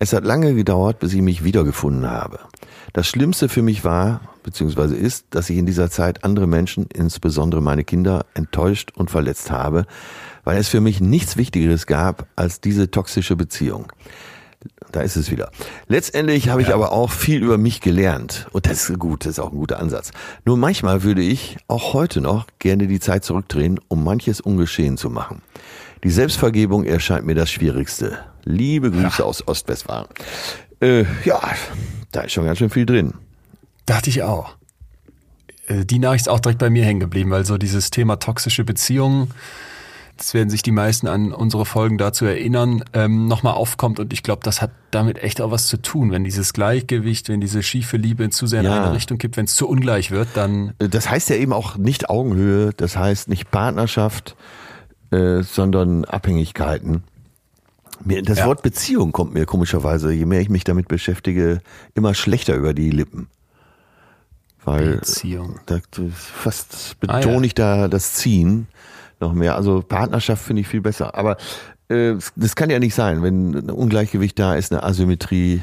Es hat lange gedauert, bis ich mich wiedergefunden habe. Das Schlimmste für mich war, beziehungsweise ist, dass ich in dieser Zeit andere Menschen, insbesondere meine Kinder, enttäuscht und verletzt habe, weil es für mich nichts Wichtigeres gab als diese toxische Beziehung. Da ist es wieder. Letztendlich habe ich aber auch viel über mich gelernt. Und das ist gut, das ist auch ein guter Ansatz. Nur manchmal würde ich, auch heute noch, gerne die Zeit zurückdrehen, um manches ungeschehen zu machen. Die Selbstvergebung erscheint mir das Schwierigste. Liebe Grüße aus Ostwestfalen. Äh, ja, da ist schon ganz schön viel drin. Dachte ich auch. Äh, Die Nachricht ist auch direkt bei mir hängen geblieben, weil so dieses Thema toxische Beziehungen, das werden sich die meisten an unsere Folgen dazu erinnern, ähm, nochmal aufkommt. Und ich glaube, das hat damit echt auch was zu tun. Wenn dieses Gleichgewicht, wenn diese schiefe Liebe zu sehr in Ja. eine Richtung kippt, wenn es zu ungleich wird, dann Das heißt ja eben auch nicht Augenhöhe, das heißt nicht Partnerschaft, äh, sondern Abhängigkeiten. Mir, das Ja. Wort Beziehung kommt mir komischerweise, je mehr ich mich damit beschäftige, immer schlechter über die Lippen. Weil Beziehung. da fast Ah, betone ja. ich da das Ziehen noch mehr. Also Partnerschaft finde ich viel besser. Aber äh, das kann ja nicht sein, wenn ein Ungleichgewicht da ist, eine Asymmetrie,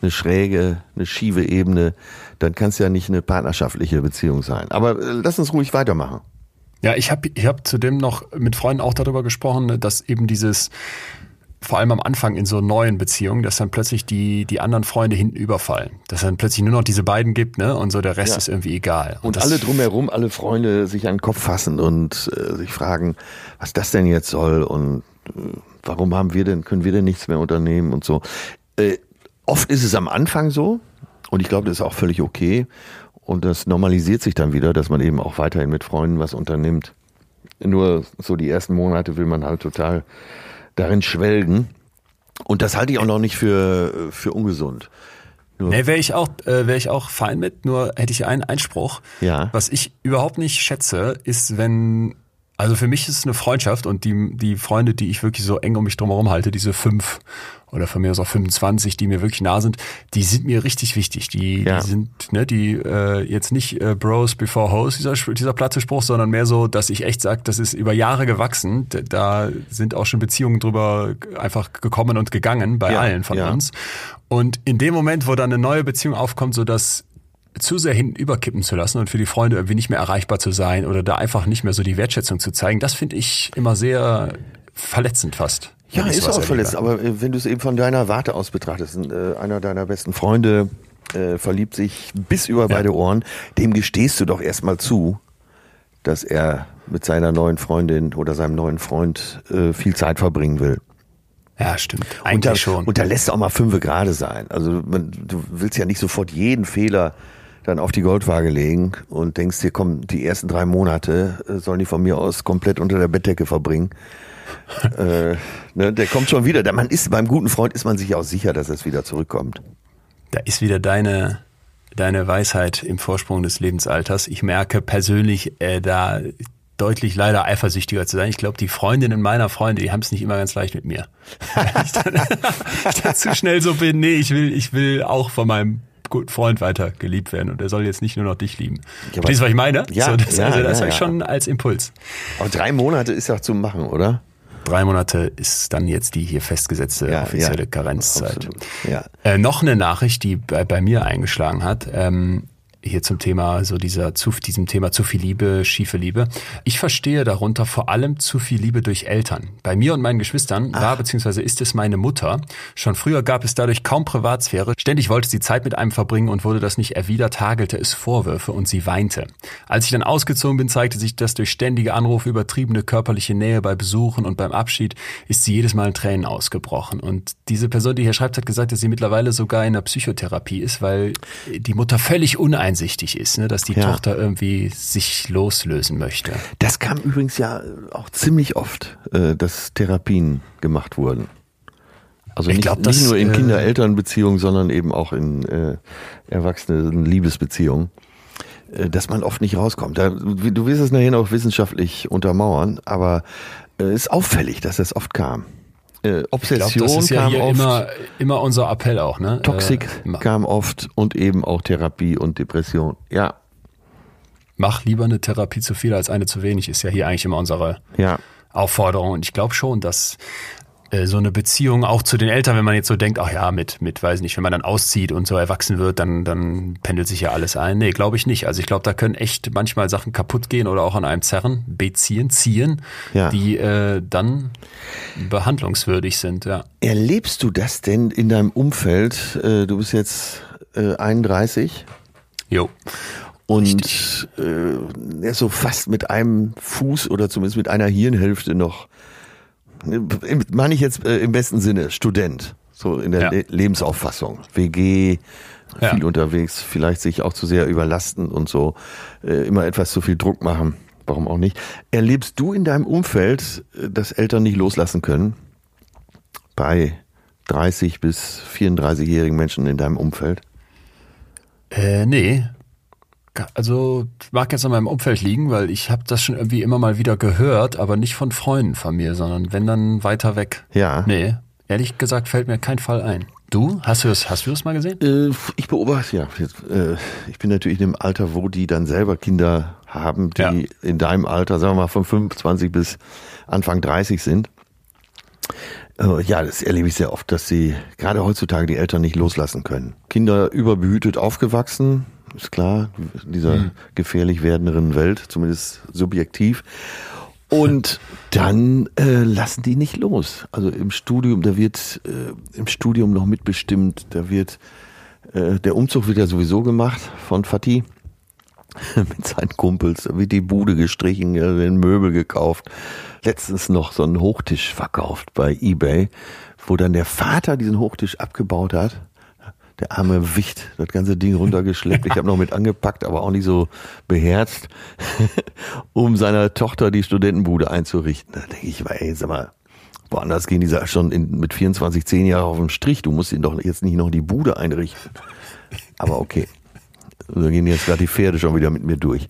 eine schräge, eine schiefe Ebene, dann kann es ja nicht eine partnerschaftliche Beziehung sein. Aber äh, lass uns ruhig weitermachen. Ja, ich habe ich hab zudem noch mit Freunden auch darüber gesprochen, ne, dass eben dieses, vor allem am Anfang in so neuen Beziehungen, dass dann plötzlich die, die anderen Freunde hinten überfallen. Dass dann plötzlich nur noch diese beiden gibt, ne? Und so der Rest Ja. ist irgendwie egal. Und das- alle drumherum, alle Freunde sich an den Kopf fassen und äh, sich fragen, was das denn jetzt soll und äh, warum haben wir denn, können wir denn nichts mehr unternehmen und so. Äh, oft ist es am Anfang so und ich glaube, das ist auch völlig okay und das normalisiert sich dann wieder, dass man eben auch weiterhin mit Freunden was unternimmt. Nur so die ersten Monate will man halt total darin schwelgen und das halte ich auch noch nicht für, für ungesund. Nee, wäre ich auch, äh, wäre ich auch fein mit, nur hätte ich einen Einspruch. Ja. Was ich überhaupt nicht schätze, ist, wenn, also für mich ist es eine Freundschaft und die, die Freunde, die ich wirklich so eng um mich drumherum halte, diese fünf oder von mir aus auch 25, die mir wirklich nah sind, die sind mir richtig wichtig. Die, Ja. die sind, ne, die äh, jetzt nicht äh, Bros before Hoes, dieser, dieser platte Spruch, sondern mehr so, dass ich echt sage, das ist über Jahre gewachsen. Da sind auch schon Beziehungen drüber einfach gekommen und gegangen bei Ja, allen von ja. uns. Und in dem Moment, wo dann eine neue Beziehung aufkommt, so dass zu sehr hinten überkippen zu lassen und für die Freunde irgendwie nicht mehr erreichbar zu sein oder da einfach nicht mehr so die Wertschätzung zu zeigen, das finde ich immer sehr verletzend fast. Ja, ist auch verletzt. Aber äh, wenn du es eben von deiner Warte aus betrachtest, äh, einer deiner besten Freunde äh, verliebt sich bis über beide Ohren, dem gestehst du doch erstmal zu, dass er mit seiner neuen Freundin oder seinem neuen Freund äh, viel Zeit verbringen will. Ja, stimmt. Und Eigentlich da, schon. Und da lässt auch mal fünfe gerade sein. Also man, du willst ja nicht sofort jeden Fehler dann auf die Goldwaage legen und denkst dir, komm, die ersten drei Monate äh, sollen die von mir aus komplett unter der Bettdecke verbringen. äh, ne, der kommt schon wieder. Da Man ist beim guten Freund ist man sich auch sicher, dass es wieder zurückkommt. Da ist wieder deine, deine Weisheit im Vorsprung des Lebensalters. Ich merke persönlich äh, da deutlich leider eifersüchtiger zu sein. Ich glaube, die Freundinnen meiner Freunde, die haben es nicht immer ganz leicht mit mir. Wenn ich dann, ich dann zu schnell so bin, nee, ich will, ich will auch von meinem guten Freund weiter geliebt werden und er soll jetzt nicht nur noch dich lieben. aber- Verstehst du, was ich meine? Ja, so, das, ja, also, das ja, ich ja. schon als Impuls. Aber drei Monate ist ja zu machen, oder? Drei Monate ist dann jetzt die hier festgesetzte Ja, offizielle ja. Karenzzeit. Ja. Äh, noch eine Nachricht, die bei, bei mir eingeschlagen hat, ähm, hier zum Thema, so dieser, zu, diesem Thema zu viel Liebe, schiefe Liebe. Ich verstehe darunter vor allem zu viel Liebe durch Eltern. Bei mir und meinen Geschwistern war bzw. ist es meine Mutter. Schon früher gab es dadurch kaum Privatsphäre. Ständig wollte sie Zeit mit einem verbringen und wurde das nicht erwidert, hagelte es Vorwürfe und sie weinte. Als ich dann ausgezogen bin, zeigte sich das durch ständige Anrufe, übertriebene körperliche Nähe bei Besuchen und beim Abschied ist sie jedes Mal in Tränen ausgebrochen. Und diese Person, die hier schreibt, hat gesagt, dass sie mittlerweile sogar in der Psychotherapie ist, weil die Mutter völlig uneinsichtig ist, ne, dass die Ja. Tochter irgendwie sich loslösen möchte. Das kam übrigens ja auch ziemlich oft, äh, dass Therapien gemacht wurden. Also Ich nicht, glaub, nicht das, nur in äh, Kinder-Eltern-Beziehungen, sondern eben auch in äh, erwachsenen Liebesbeziehungen, äh, dass man oft nicht rauskommt. Da, du wirst es nachher noch wissenschaftlich untermauern, aber es äh, ist auffällig, dass das oft kam. Äh, Obsession ist ja kam hier oft, immer, immer unser Appell auch, ne? Toxik Äh, kam oft und eben auch Therapie und Depression. Ja, mach lieber eine Therapie zu viel als eine zu wenig, ist ja hier eigentlich immer unsere ja. Aufforderung. Und ich glaube schon, dass so eine Beziehung auch zu den Eltern, wenn man jetzt so denkt, ach ja, mit, mit, weiß nicht, wenn man dann auszieht und so erwachsen wird, dann, dann pendelt sich ja alles ein. Nee, glaube ich nicht. Also ich glaube, da können echt manchmal Sachen kaputt gehen oder auch an einem zerren, beziehen, ziehen, Ja. die äh, dann behandlungswürdig sind, ja. Erlebst du das denn in deinem Umfeld? Äh, du bist jetzt äh, 31 Jo. und äh, so fast mit einem Fuß oder zumindest mit einer Hirnhälfte noch, äh, meine ich jetzt äh, im besten Sinne, Student, so in der Ja. Le Lebensauffassung, WG, Ja. viel unterwegs, vielleicht sich auch zu sehr überlasten und so, äh, immer etwas zu viel Druck machen, warum auch nicht. Erlebst du in deinem Umfeld, äh, dass Eltern nicht loslassen können? Bei 30 bis 34-jährigen Menschen in deinem Umfeld? Äh, nee. Also mag jetzt an meinem Umfeld liegen, weil ich habe das schon irgendwie immer mal wieder gehört, aber nicht von Freunden von mir, sondern wenn dann weiter weg. Ja. Nee, ehrlich gesagt fällt mir kein Fall ein. Du? Hast du das, hast du das mal gesehen? Äh, ich beobachte, ja. Äh, ich bin natürlich in dem Alter, wo die dann selber Kinder haben, die Ja. in deinem Alter, sagen wir mal von 25 bis Anfang 30 sind. Äh, Ja, das erlebe ich sehr oft, dass sie gerade heutzutage die Eltern nicht loslassen können. Kinder überbehütet aufgewachsen, ist klar, in dieser gefährlich werdenden Welt, zumindest subjektiv. Und dann äh, lassen die nicht los. Also im Studium, da wird äh, im Studium noch mitbestimmt, da wird äh, der Umzug wird ja sowieso gemacht von Fatih mit seinen Kumpels. Da wird die Bude gestrichen, ja, werden Möbel gekauft. Letztens noch so einen Hochtisch verkauft bei eBay, wo dann der Vater diesen Hochtisch abgebaut hat. Der arme Wicht, das ganze Ding runtergeschleppt. Ich habe noch mit angepackt, aber auch nicht so beherzt, um seiner Tochter die Studentenbude einzurichten. Da denke ich mal, ey, sag mal, woanders gehen die schon in, mit 24, 10 Jahren auf den Strich. Du musst ihn doch jetzt nicht noch die Bude einrichten. Aber okay. Da gehen jetzt gerade die Pferde schon wieder mit mir durch.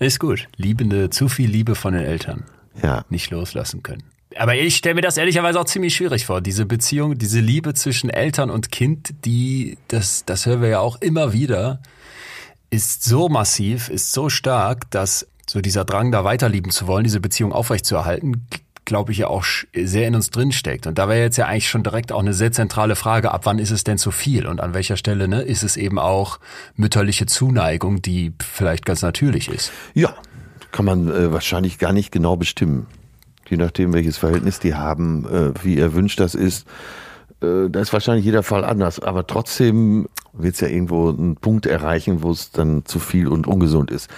Ist gut. Liebende, zu viel Liebe von den Eltern. Ja. Nicht loslassen können. Aber ich stelle mir das ehrlicherweise auch ziemlich schwierig vor. Diese Beziehung, diese Liebe zwischen Eltern und Kind, die, das, das hören wir ja auch immer wieder, ist so massiv, ist so stark, dass so dieser Drang, da weiterlieben zu wollen, diese Beziehung aufrechtzuerhalten, glaube ich ja auch sehr in uns drin steckt. Und da wäre jetzt ja eigentlich schon direkt auch eine sehr zentrale Frage, ab wann ist es denn zu viel? Und an welcher Stelle ne, ist es eben auch mütterliche Zuneigung, die vielleicht ganz natürlich ist? Ja, kann man äh, wahrscheinlich gar nicht genau bestimmen. Je nachdem, welches Verhältnis die haben, äh, wie erwünscht das ist. Äh, da ist wahrscheinlich jeder Fall anders. Aber trotzdem wird es ja irgendwo einen Punkt erreichen, wo es dann zu viel und ungesund ist.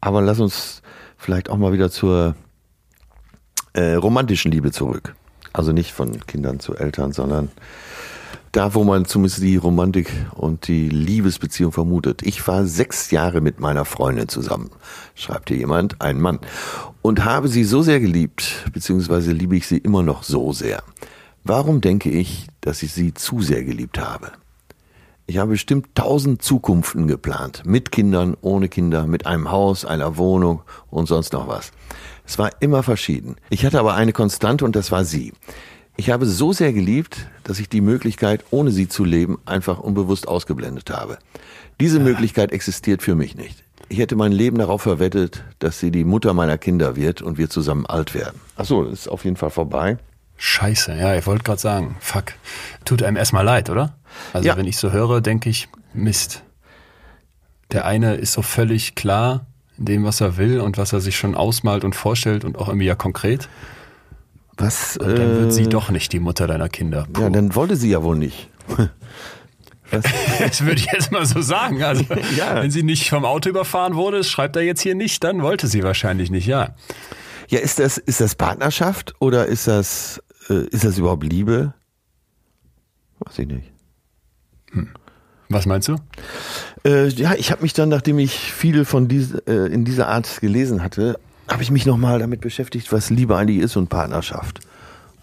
Aber lass uns vielleicht auch mal wieder zur äh, romantischen Liebe zurück. Also nicht von Kindern zu Eltern, sondern da, wo man zumindest die Romantik und die Liebesbeziehung vermutet. Ich war sechs Jahre mit meiner Freundin zusammen, schreibt hier jemand, ein Mann, und habe sie so sehr geliebt, beziehungsweise liebe ich sie immer noch so sehr. Warum denke ich, dass ich sie zu sehr geliebt habe? Ich habe bestimmt tausend Zukunften geplant. Mit Kindern, ohne Kinder, mit einem Haus, einer Wohnung und sonst noch was. Es war immer verschieden. Ich hatte aber eine Konstante und das war sie. Ich habe so sehr geliebt, dass ich die Möglichkeit, ohne sie zu leben, einfach unbewusst ausgeblendet habe. Diese Möglichkeit existiert für mich nicht. Ich hätte mein Leben darauf verwettet, dass sie die Mutter meiner Kinder wird und wir zusammen alt werden. Ach so, ist auf jeden Fall vorbei. Scheiße, ja, ich wollte gerade sagen, fuck. Tut einem erstmal leid, oder? Also Ja. wenn ich so höre, denke ich, Mist. Der eine ist so völlig klar in dem, was er will und was er sich schon ausmalt und vorstellt und auch irgendwie ja konkret. Was? Und dann wird sie äh, doch nicht die Mutter deiner Kinder. Ja, dann wollte sie ja wohl nicht. Das würde ich jetzt mal so sagen. Also, Ja. wenn sie nicht vom Auto überfahren wurde, das schreibt er jetzt hier nicht, dann wollte sie wahrscheinlich nicht, ja. Ja, ist das, ist das Partnerschaft oder ist das, äh, ist das überhaupt Liebe? Weiß ich nicht. Was meinst du? Äh, ja, ich habe mich dann, nachdem ich viel von diese, äh, in dieser Art gelesen hatte, habe ich mich nochmal damit beschäftigt, was Liebe eigentlich ist und Partnerschaft.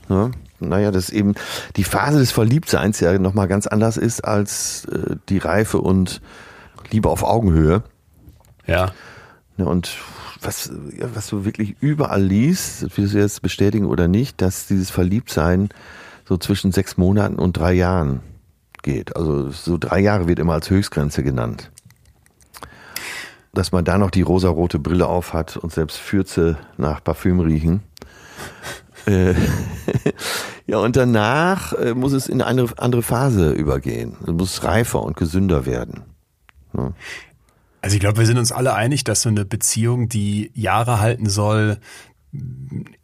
Ja? Naja, dass eben die Phase des Verliebtseins ja nochmal ganz anders ist als äh, die Reife und Liebe auf Augenhöhe. Ja. Ja, und was, ja, was du wirklich überall liest, wirst du jetzt bestätigen oder nicht, dass dieses Verliebtsein so zwischen sechs Monaten und drei Jahren geht. Also so drei Jahre wird immer als Höchstgrenze genannt. Dass man da noch die rosarote Brille auf hat und selbst Fürze nach Parfüm riechen. Äh, ja, und danach äh, muss es in eine andere Phase übergehen. Es muss reifer und gesünder werden. Also ich glaube, wir sind uns alle einig, dass so eine Beziehung, die Jahre halten soll,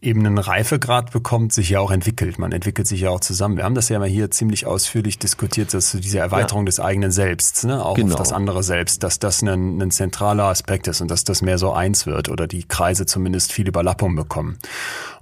eben einen Reifegrad bekommt, sich ja auch entwickelt. Man entwickelt sich ja auch zusammen. Wir haben das ja mal hier ziemlich ausführlich diskutiert, dass so diese Erweiterung des eigenen Selbsts, ne, auch Genau. auf das andere Selbst, dass das ein, ein zentraler Aspekt ist und dass das mehr so eins wird oder die Kreise zumindest viel Überlappung bekommen.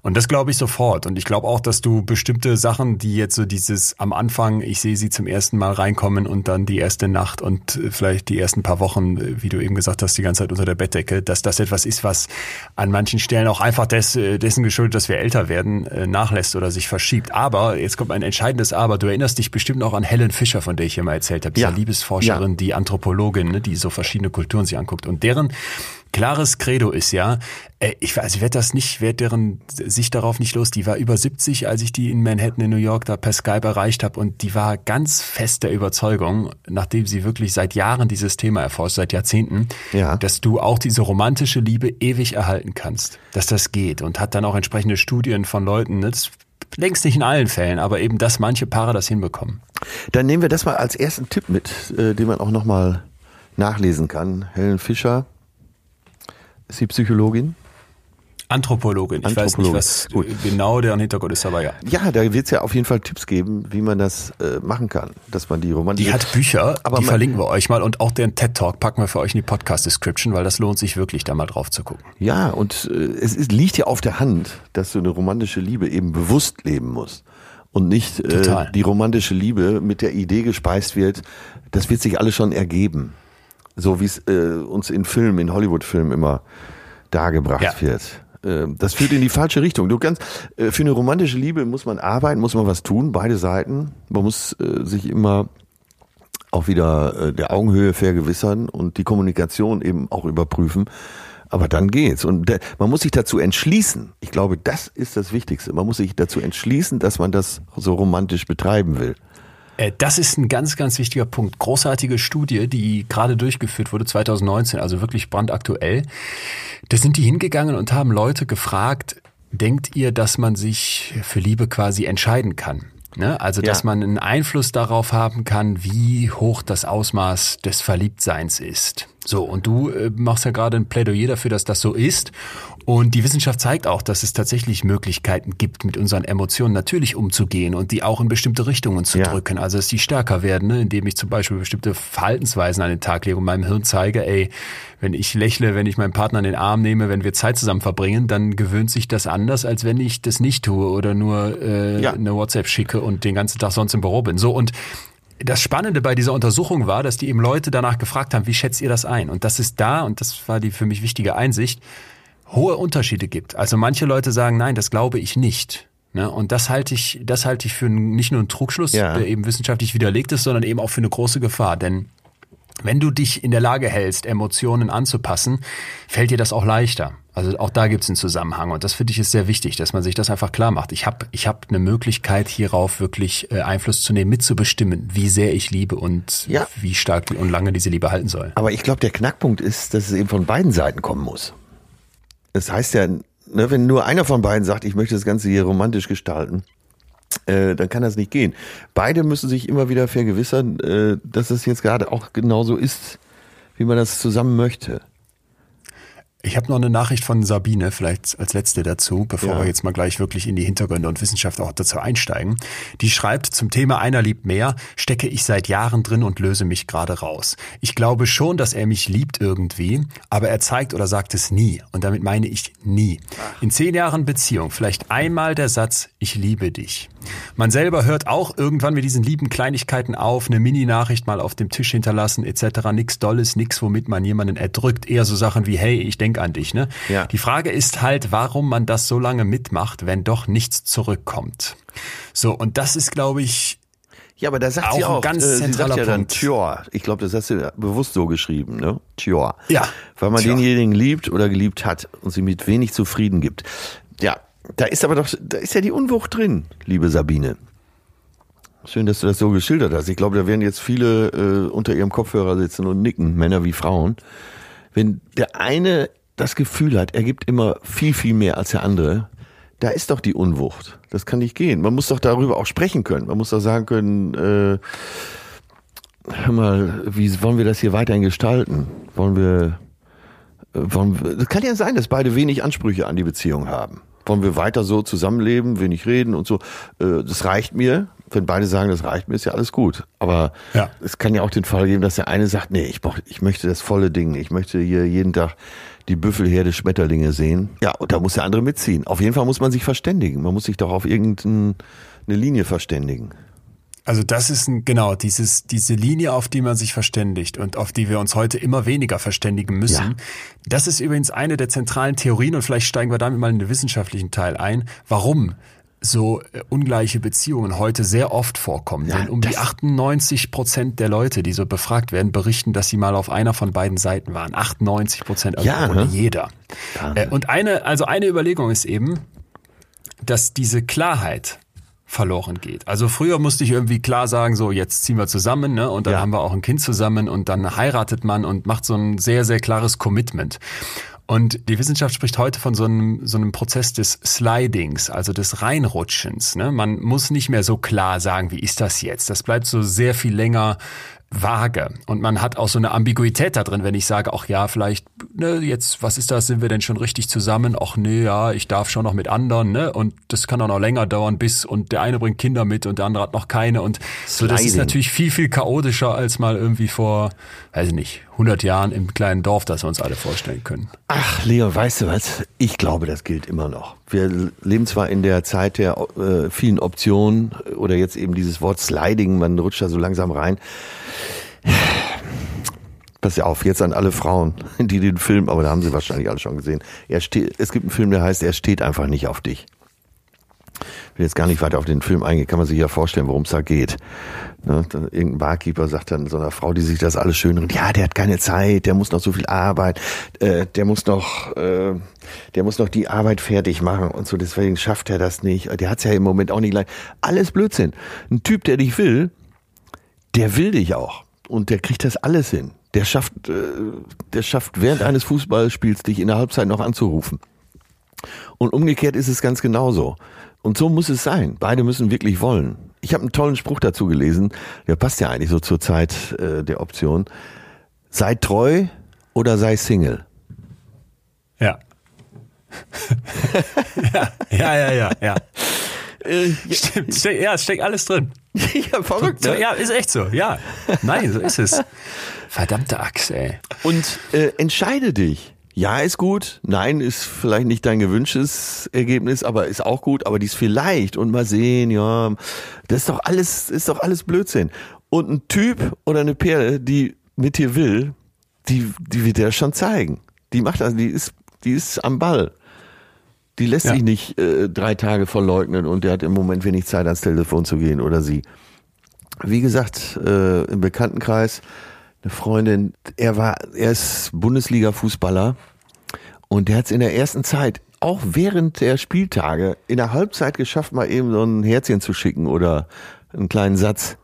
Und das glaube ich sofort. Und ich glaube auch, dass du bestimmte Sachen, die jetzt so dieses am Anfang, ich sehe sie zum ersten Mal reinkommen und dann die erste Nacht und äh, vielleicht die ersten paar Wochen, äh, wie du eben gesagt hast, die ganze Zeit unter der Bettdecke, dass das etwas ist, was an manchen Stellen auch einfach des, äh, dessen geschuldet, dass wir älter werden, nachlässt oder sich verschiebt. Aber, jetzt kommt ein entscheidendes Aber, du erinnerst dich bestimmt auch an Helen Fischer, von der ich hier mal erzählt habe, dieser Ja. Liebesforscherin, Ja. die Anthropologin, ne, die so verschiedene Kulturen sich anguckt. Und deren klares Credo ist ja, äh, ich weiß, ich werde das nicht, werde deren sich darauf nicht los. Die war über 70, als ich die in Manhattan in New York da per Skype erreicht habe und die war ganz fest der Überzeugung, nachdem sie wirklich seit Jahren dieses Thema erforscht, seit Jahrzehnten, Ja. dass du auch diese romantische Liebe ewig erhalten kannst, dass das geht und hat dann auch entsprechende Studien von Leuten, ne, das längst nicht in allen Fällen, aber eben, dass manche Paare das hinbekommen. Dann nehmen wir das mal als ersten Tipp mit, äh, den man auch nochmal nachlesen kann. Helen Fischer ist die Psychologin. Anthropologin, ich weiß nicht, Anthropologin. was Gut. genau deren Hintergrund ist, aber ja. Ja, da wird es ja auf jeden Fall Tipps geben, wie man das äh, machen kann, dass man die romantische... Die hat Bücher, Aber die verlinken wir euch mal und auch den TED Talk packen wir für euch in die Podcast Description, weil das lohnt sich wirklich, da mal drauf zu gucken. Ja, und äh, es ist, liegt ja auf der Hand, dass du eine romantische Liebe eben bewusst leben musst. Und nicht äh, die romantische Liebe mit der Idee gespeist wird, das wird sich alles schon ergeben. So wie es äh, uns in Filmen, in Hollywood-Filmen immer dargebracht Ja. wird. Äh, Das führt in die falsche Richtung. Du kannst, äh, für eine romantische Liebe muss man arbeiten, muss man was tun, beide Seiten. Man muss äh, sich immer auch wieder äh, der Augenhöhe vergewissern und die Kommunikation eben auch überprüfen. Aber dann geht's. Und man muss sich dazu entschließen. Ich glaube, das ist das Wichtigste. Man muss sich dazu entschließen, dass man das so romantisch betreiben will. Äh, Das ist ein ganz, ganz wichtiger Punkt. Großartige Studie, die gerade durchgeführt wurde 2019, also wirklich brandaktuell. Da sind die hingegangen und haben Leute gefragt, denkt ihr, dass man sich für Liebe quasi entscheiden kann? Ne? Also, dass Ja. man einen Einfluss darauf haben kann, wie hoch das Ausmaß des Verliebtseins ist. So, und du äh, machst ja gerade ein Plädoyer dafür, dass das so ist. Und die Wissenschaft zeigt auch, dass es tatsächlich Möglichkeiten gibt, mit unseren Emotionen natürlich umzugehen und die auch in bestimmte Richtungen zu Ja. drücken. Also, dass die stärker werden, ne? indem ich zum Beispiel bestimmte Verhaltensweisen an den Tag lege und meinem Hirn zeige, ey, wenn ich lächle, wenn ich meinen Partner in den Arm nehme, wenn wir Zeit zusammen verbringen, dann gewöhnt sich das anders, als wenn ich das nicht tue oder nur äh, Ja. eine WhatsApp schicke und den ganzen Tag sonst im Büro bin. So und das Spannende bei dieser Untersuchung war, dass die eben Leute danach gefragt haben, wie schätzt ihr das ein? Und dass es da, und das war die für mich wichtige Einsicht, hohe Unterschiede gibt. Also manche Leute sagen, nein, das glaube ich nicht. Ne? Und das halte ich, das halte ich für nicht nur einen Trugschluss, Ja. der eben wissenschaftlich widerlegt ist, sondern eben auch für eine große Gefahr. Denn wenn du dich in der Lage hältst, Emotionen anzupassen, fällt dir das auch leichter. Also auch da gibt es einen Zusammenhang und das finde ich ist sehr wichtig, dass man sich das einfach klar macht. Ich habe ich hab eine Möglichkeit hierauf wirklich äh, Einfluss zu nehmen, mitzubestimmen, wie sehr ich liebe und Ja. wie stark und lange diese Liebe halten soll. Aber ich glaube, der Knackpunkt ist, dass es eben von beiden Seiten kommen muss. Das heißt ja, ne, wenn nur einer von beiden sagt, ich möchte das Ganze hier romantisch gestalten, äh, dann kann das nicht gehen. Beide müssen sich immer wieder vergewissern, äh, dass es jetzt gerade auch genauso ist, wie man das zusammen möchte. Ich habe noch eine Nachricht von Sabine, vielleicht als letzte dazu, bevor Ja. wir jetzt mal gleich wirklich in die Hintergründe und Wissenschaft auch dazu einsteigen. Die schreibt zum Thema Einer liebt mehr, stecke ich seit Jahren drin und löse mich gerade raus. Ich glaube schon, dass er mich liebt irgendwie, aber er zeigt oder sagt es nie. Und damit meine ich nie. In zehn Jahren Beziehung vielleicht einmal der Satz, ich liebe dich. Man selber hört auch irgendwann mit diesen lieben Kleinigkeiten auf, eine Mini-Nachricht mal auf dem Tisch hinterlassen etc. Nix Dolles, nix, womit man jemanden erdrückt. Eher so Sachen wie, hey, ich denk an dich. Ne? Ja. Die Frage ist halt, warum man das so lange mitmacht, wenn doch nichts zurückkommt. So, und das ist, glaube ich, Ja, aber da sagt Auch sie auch, ganz äh, sie sagt zentraler ja dann Punkt. Tjor. Ich glaube, das hast du bewusst so geschrieben, ne? Tjor. Ja. Weil man Tjor. denjenigen liebt oder geliebt hat und sie mit wenig zufrieden gibt. Ja, da ist aber doch, da ist ja die Unwucht drin, liebe Sabine. Schön, dass du das so geschildert hast. Ich glaube, da werden jetzt viele äh, unter ihrem Kopfhörer sitzen und nicken, Männer wie Frauen. Wenn der eine das Gefühl hat, er gibt immer viel, viel mehr als der andere, da ist doch die Unwucht. Das kann nicht gehen. Man muss doch darüber auch sprechen können. Man muss doch sagen können, äh, hör mal, wie wollen wir das hier weiterhin gestalten? Wollen wir, äh, wollen wir, das kann ja sein, dass beide wenig Ansprüche an die Beziehung haben. Wollen wir weiter so zusammenleben, wenig reden und so? Äh, das reicht mir. Wenn beide sagen, das reicht mir, ist ja alles gut. Aber Ja. es kann ja auch den Fall geben, dass der eine sagt, nee, ich, brauch, ich möchte das volle Ding. Ich möchte hier jeden Tag die Büffelherde Schmetterlinge sehen. Ja, und da muss der andere mitziehen. Auf jeden Fall muss man sich verständigen. Man muss sich doch auf irgendeine Linie verständigen. Also das ist ein, genau dieses diese Linie, auf die man sich verständigt und auf die wir uns heute immer weniger verständigen müssen. Ja. Das ist übrigens eine der zentralen Theorien und vielleicht steigen wir damit mal in den wissenschaftlichen Teil ein, warum so äh, ungleiche Beziehungen heute sehr oft vorkommen. Ja, Denn um die das- 98 Prozent der Leute, die so befragt werden, berichten, dass sie mal auf einer von beiden Seiten waren. 98 Prozent, also Ja, ne? jeder. Äh, Und eine, also eine Überlegung ist eben, dass diese Klarheit verloren geht. Also früher musste ich irgendwie klar sagen, so jetzt ziehen wir zusammen, ne? Und dann Ja. haben wir auch ein Kind zusammen und dann heiratet man und macht so ein sehr, sehr klares Commitment. Und die Wissenschaft spricht heute von so einem, so einem Prozess des Slidings, also des Reinrutschens. Ne? Man muss nicht mehr so klar sagen, wie ist das jetzt? Das bleibt so sehr viel länger vage. Und man hat auch so eine Ambiguität da drin, wenn ich sage, ach ja, vielleicht, ne, jetzt, was ist das, sind wir denn schon richtig zusammen? Ach nee, ja, ich darf schon noch mit anderen, ne? Und das kann auch noch länger dauern, bis, und der eine bringt Kinder mit und der andere hat noch keine. Und so, das ist natürlich viel, viel chaotischer als mal irgendwie vor, weiß ich nicht, 100 Jahren im kleinen Dorf, das wir uns alle vorstellen können. Ach, Leon, weißt du was? Ich glaube, das gilt immer noch. Wir leben zwar in der Zeit der äh, vielen Optionen oder jetzt eben dieses Wort Sliding, man rutscht da so langsam rein. Pass auf, jetzt an alle Frauen, die den Film, aber da haben sie wahrscheinlich alle schon gesehen. Er steht, es gibt einen Film, der heißt, er steht einfach nicht auf dich. Will jetzt gar nicht weiter auf den Film eingehen, kann man sich ja vorstellen, worum es da geht. Ne, irgendein Barkeeper sagt dann so einer Frau, die sich das alles schön redet, ja, der hat keine Zeit, der muss noch so viel Arbeit, äh, der muss noch, äh, der muss noch die Arbeit fertig machen und so, deswegen schafft er das nicht. Der hat's ja im Moment auch nicht leicht. Alles Blödsinn. Ein Typ, der dich will, der will dich auch. Und der kriegt das alles hin. Der schafft, äh, der schafft während eines Fußballspiels dich in der Halbzeit noch anzurufen. Und umgekehrt ist es ganz genauso. Und so muss es sein. Beide müssen wirklich wollen. Ich habe einen tollen Spruch dazu gelesen, der passt ja eigentlich so zur Zeit äh, der Option. Sei treu oder sei Single. Ja. ja, ja, ja, ja, ja. Äh, Stimmt, steck, ja, es steckt alles drin. ja, verrückt. Ne? ja, ist echt so, ja. Nein, so ist es. Verdammte Axt, ey. Und äh, entscheide dich. Ja ist gut, nein ist vielleicht nicht dein gewünschtes Ergebnis, aber ist auch gut, aber dies vielleicht und mal sehen, ja, das ist doch alles, ist doch alles Blödsinn. Und ein Typ oder eine Perle, die mit dir will, die, die wird dir schon zeigen. Die macht das, die ist, die ist am Ball. Die lässt Ja. sich nicht äh, drei Tage verleugnen und der hat im Moment wenig Zeit ans Telefon zu gehen oder sie. Wie gesagt, äh, im Bekanntenkreis eine Freundin, er war, er ist Bundesliga-Fußballer und der hat es in der ersten Zeit, auch während der Spieltage, in der Halbzeit geschafft, mal eben so ein Herzchen zu schicken oder einen kleinen Satz.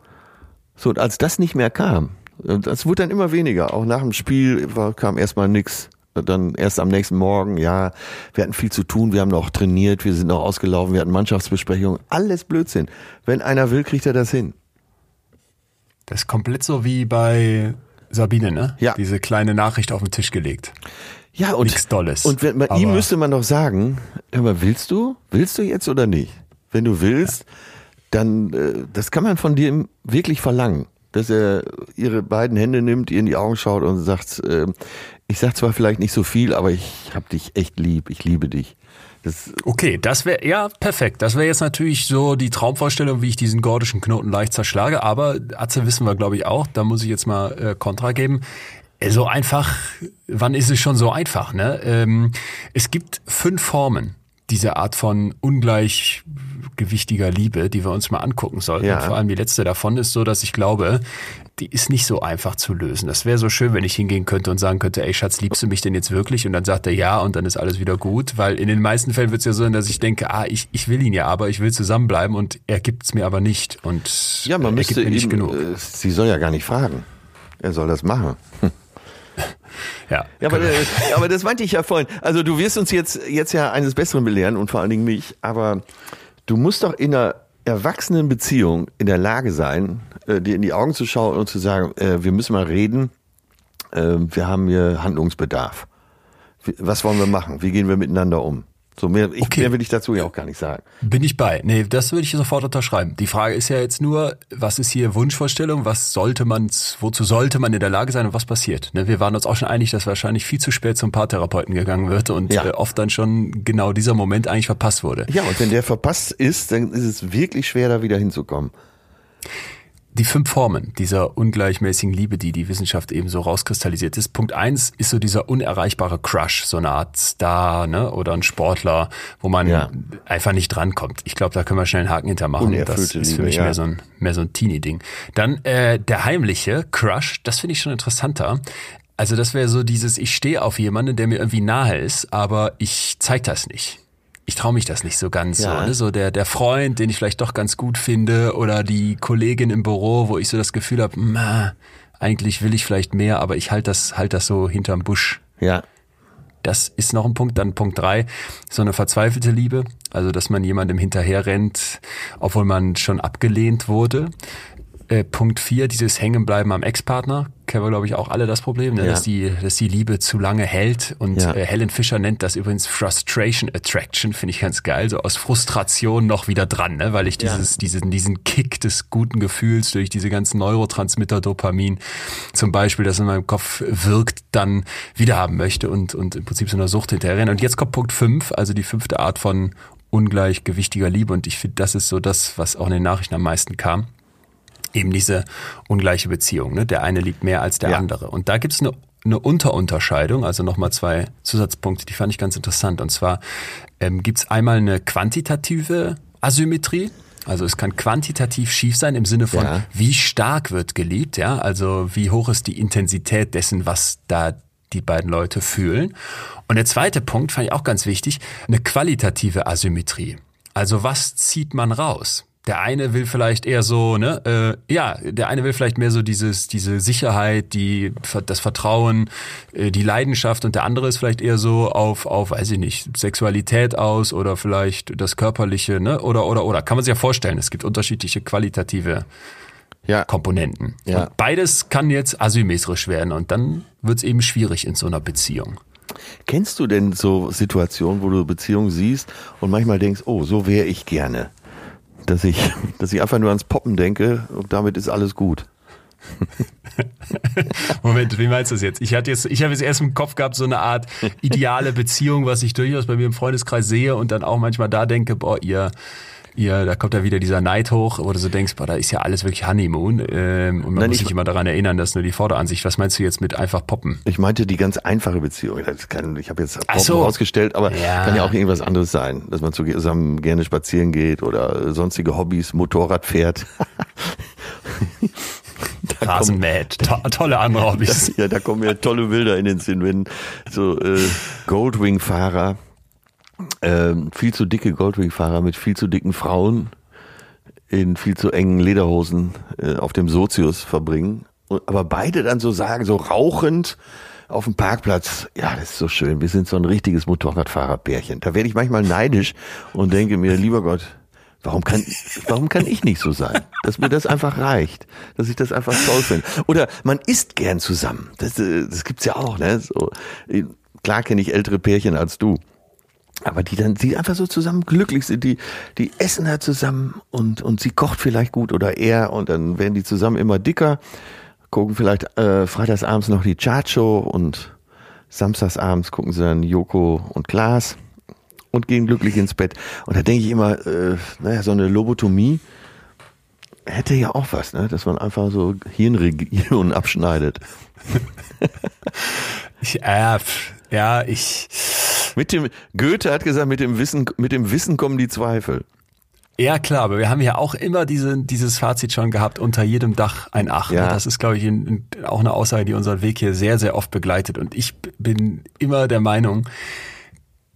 So, und als das nicht mehr kam, das wurde dann immer weniger. Auch nach dem Spiel war, kam erstmal nix. Dann erst am nächsten Morgen, ja, wir hatten viel zu tun, wir haben noch trainiert, wir sind noch ausgelaufen, wir hatten Mannschaftsbesprechungen, alles Blödsinn. Wenn einer will, kriegt er das hin. Das ist komplett so wie bei Sabine, ne? Ja. Diese kleine Nachricht auf den Tisch gelegt. Ja, und, Nichts Dolles. Und wenn, Aber- ihm müsste man doch sagen, mal, willst du? Willst du jetzt oder nicht? Wenn du willst, dann, äh, das kann man von dir wirklich verlangen, dass er ihre beiden Hände nimmt, ihr in die Augen schaut und sagt, äh, ich sag zwar vielleicht nicht so viel, aber ich hab dich echt lieb, ich liebe dich. Das, Okay, das wäre ja perfekt. Das wäre jetzt natürlich so die Traumvorstellung, wie ich diesen gordischen Knoten leicht zerschlage. Aber Atze wissen wir, glaube ich, auch. Da muss ich jetzt mal äh, Kontra geben. Äh, So einfach, wann ist es schon so einfach? Ne? Ähm, es gibt fünf Formen dieser Art von ungleichgewichtiger Liebe, die wir uns mal angucken sollten. Ja. Vor allem die letzte davon ist so, dass ich glaube, die ist nicht so einfach zu lösen. Das wäre so schön, wenn ich hingehen könnte und sagen könnte, ey Schatz, liebst du mich denn jetzt wirklich? Und dann sagt er ja und dann ist alles wieder gut. Weil in den meisten Fällen wird es ja so sein, dass ich denke, ah, ich, ich will ihn ja aber, ich will zusammenbleiben und er gibt es mir aber nicht. Und ja, man er müsste gibt mir nicht ihm, genug. äh, sie soll ja gar nicht fragen. Er soll das machen. ja. Ja, aber, äh, aber das meinte ich ja vorhin. Also du wirst uns jetzt, jetzt ja eines Besseren belehren und vor allen Dingen mich, aber du musst doch in einer erwachsenen Beziehung in der Lage sein, äh, dir in die Augen zu schauen und zu sagen, äh, wir müssen mal reden, äh, wir haben hier Handlungsbedarf. Was wollen wir machen? Wie gehen wir miteinander um? So mehr, ich, Okay. mehr will ich dazu ja auch gar nicht sagen. Bin ich bei. Nee, das würde ich sofort unterschreiben. Die Frage ist ja jetzt nur, was ist hier Wunschvorstellung? Was sollte man, wozu sollte man in der Lage sein und was passiert? Ne, wir waren uns auch schon einig, dass wahrscheinlich viel zu spät zum Paartherapeuten gegangen wird und Ja. äh, oft dann schon genau dieser Moment eigentlich verpasst wurde. Ja, und wenn der verpasst ist, dann ist es wirklich schwer, da wieder hinzukommen. Die fünf Formen dieser ungleichmäßigen Liebe, die die Wissenschaft eben so rauskristallisiert ist. Punkt eins ist so dieser unerreichbare Crush, so eine Art Star ne, oder ein Sportler, wo man ja. einfach nicht drankommt. Ich glaube, da können wir schnell einen Haken hintermachen. Das ist für mich ja. mehr so ein, mehr so ein Teenie-Ding. Dann äh, der heimliche Crush, das finde ich schon interessanter. Also das wäre so dieses, ich stehe auf jemanden, der mir irgendwie nahe ist, aber ich zeig das nicht ich traue mich das nicht so ganz ja. so, ne? so der der Freund, den ich vielleicht doch ganz gut finde oder die Kollegin im Büro, wo ich so das Gefühl habe, eigentlich will ich vielleicht mehr, aber ich halte das halt das so hinterm Busch. Ja. Das ist noch ein Punkt. Dann Punkt drei, so eine verzweifelte Liebe. Also, dass man jemandem hinterherrennt, obwohl man schon abgelehnt wurde. Äh, Punkt vier, dieses Hängenbleiben am Ex-Partner. Kennen wir, glaube ich, auch alle das Problem, ne? ja. dass, die, dass die Liebe zu lange hält. Und ja. äh, Helen Fischer nennt das übrigens Frustration Attraction, finde ich ganz geil. So aus Frustration noch wieder dran, ne? weil ich dieses, ja. diesen, diesen Kick des guten Gefühls durch diese ganzen Neurotransmitter, Dopamin zum Beispiel, das in meinem Kopf wirkt, dann wieder haben möchte und, und im Prinzip so einer Sucht hinterherrennen. Und jetzt kommt Punkt fünf, also die fünfte Art von ungleichgewichtiger Liebe. Und ich finde, das ist so das, was auch in den Nachrichten am meisten kam eben diese ungleiche Beziehung. Ne? Der eine liebt mehr als der ja. andere. Und da gibt's eine, eine Unterunterscheidung, also nochmal zwei Zusatzpunkte, die fand ich ganz interessant. Und zwar ähm, gibt's einmal eine quantitative Asymmetrie. Also es kann quantitativ schief sein im Sinne von, ja. wie stark wird geliebt, ja, also wie hoch ist die Intensität dessen, was da die beiden Leute fühlen. Und der zweite Punkt fand ich auch ganz wichtig, eine qualitative Asymmetrie. Also was zieht man raus? Der eine will vielleicht eher so, ne, äh, ja, der eine will vielleicht mehr so dieses, diese Sicherheit, die, das Vertrauen, äh, die Leidenschaft und der andere ist vielleicht eher so auf, auf, weiß ich nicht, Sexualität aus oder vielleicht das Körperliche, ne, oder, oder, oder. Kann man sich ja vorstellen, es gibt unterschiedliche qualitative ja. Komponenten. Ja. Und beides kann jetzt asymmetrisch werden und dann wird's eben schwierig in so einer Beziehung. Kennst du denn so Situationen, wo du Beziehungen siehst und manchmal denkst, oh, so wäre ich gerne? Dass ich, dass ich einfach nur ans Poppen denke und damit ist alles gut. Moment, wie meinst du das jetzt? Ich hatte jetzt, ich habe jetzt erst im Kopf gehabt, so eine Art ideale Beziehung, was ich durchaus bei mir im Freundeskreis sehe und dann auch manchmal da denke, boah, ihr, ihr, da kommt ja wieder dieser Neid hoch, wo du so denkst, boah, da ist ja alles wirklich Honeymoon. Ähm, und man Nein, muss sich immer daran erinnern, dass nur die Vorderansicht. Was meinst du jetzt mit einfach poppen? Ich meinte die ganz einfache Beziehung. Kann, ich habe jetzt Poppen so. rausgestellt, aber ja. kann ja auch irgendwas anderes sein, dass man zusammen gerne spazieren geht oder sonstige Hobbys, Motorrad fährt. Rasenmäht, to tolle andere Hobbys. ja, da kommen ja tolle Bilder in den Sinn, wenn so äh, Goldwing-Fahrer ähm, viel zu dicke Goldwing-Fahrer mit viel zu dicken Frauen in viel zu engen Lederhosen äh, auf dem Sozius verbringen. Und, aber beide dann so sagen, so rauchend auf dem Parkplatz, ja, das ist so schön, wir sind so ein richtiges Motorradfahrerpärchen. Da werde ich manchmal neidisch und denke mir, lieber Gott, Warum kann, warum kann ich nicht so sein? Dass mir das einfach reicht, dass ich das einfach toll finde. Oder man isst gern zusammen. Das, äh, das gibt's ja auch, ne? So, klar kenne ich ältere Pärchen als du aber die dann, die einfach so zusammen glücklich sind, die, die essen da zusammen und, und sie kocht vielleicht gut oder er und dann werden die zusammen immer dicker, gucken vielleicht äh, freitagsabends noch die Chart-Show und samstagsabends gucken sie dann Joko und Klaas und gehen glücklich ins Bett. Und da denke ich immer, äh, naja, so eine Lobotomie hätte ja auch was, ne? dass man einfach so Hirnregionen abschneidet. ich, äh, ja, ich mit dem, Goethe hat gesagt, mit dem Wissen, mit dem Wissen kommen die Zweifel. Ja, klar, aber wir haben ja auch immer diese, dieses Fazit schon gehabt, unter jedem Dach ein Ach. Ja. Das ist, glaube ich, in, in, auch eine Aussage, die unseren Weg hier sehr, sehr oft begleitet. Und ich bin immer der Meinung,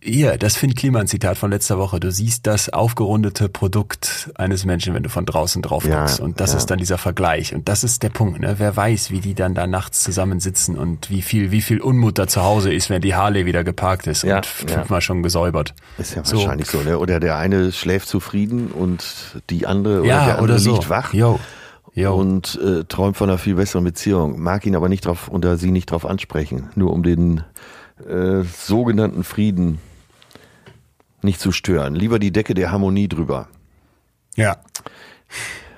hier, das Finn Kliman Zitat von letzter Woche. Du siehst das aufgerundete Produkt eines Menschen, wenn du von draußen drauf guckst. Ja, und das ja. ist dann dieser Vergleich. Und das ist der Punkt, ne? Wer weiß, wie die dann da nachts zusammensitzen und wie viel, wie viel Unmut da zu Hause ist, wenn die Harley wieder geparkt ist ja, und fünfmal schon gesäubert. Ist ja so. wahrscheinlich so, ne? Oder der eine schläft zufrieden und die andere, oder der andere oder so. liegt wach. Yo. Yo. und äh, träumt von einer viel besseren Beziehung, mag ihn aber nicht drauf oder sie nicht drauf ansprechen, nur um den äh, sogenannten Frieden nicht zu stören. Lieber die Decke der Harmonie drüber. Ja.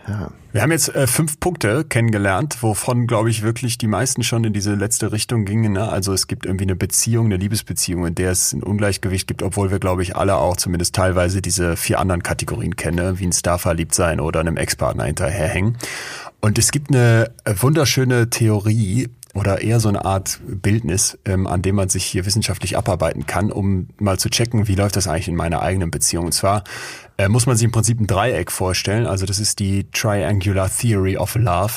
Ja. Wir haben jetzt äh, fünf Punkte kennengelernt, wovon, glaube ich, wirklich die meisten schon in diese letzte Richtung gingen. Ne? Also es gibt irgendwie eine Beziehung, eine Liebesbeziehung, in der es ein Ungleichgewicht gibt, obwohl wir, glaube ich, alle auch zumindest teilweise diese vier anderen Kategorien kennen, ne? wie ein Star verliebt sein oder einem Ex-Partner hinterherhängen. Und es gibt eine wunderschöne Theorie, oder eher so eine Art Bildnis, ähm, an dem man sich hier wissenschaftlich abarbeiten kann, um mal zu checken, wie läuft das eigentlich in meiner eigenen Beziehung. Und zwar äh, muss man sich im Prinzip ein Dreieck vorstellen. Also das ist die Triangular Theory of Love.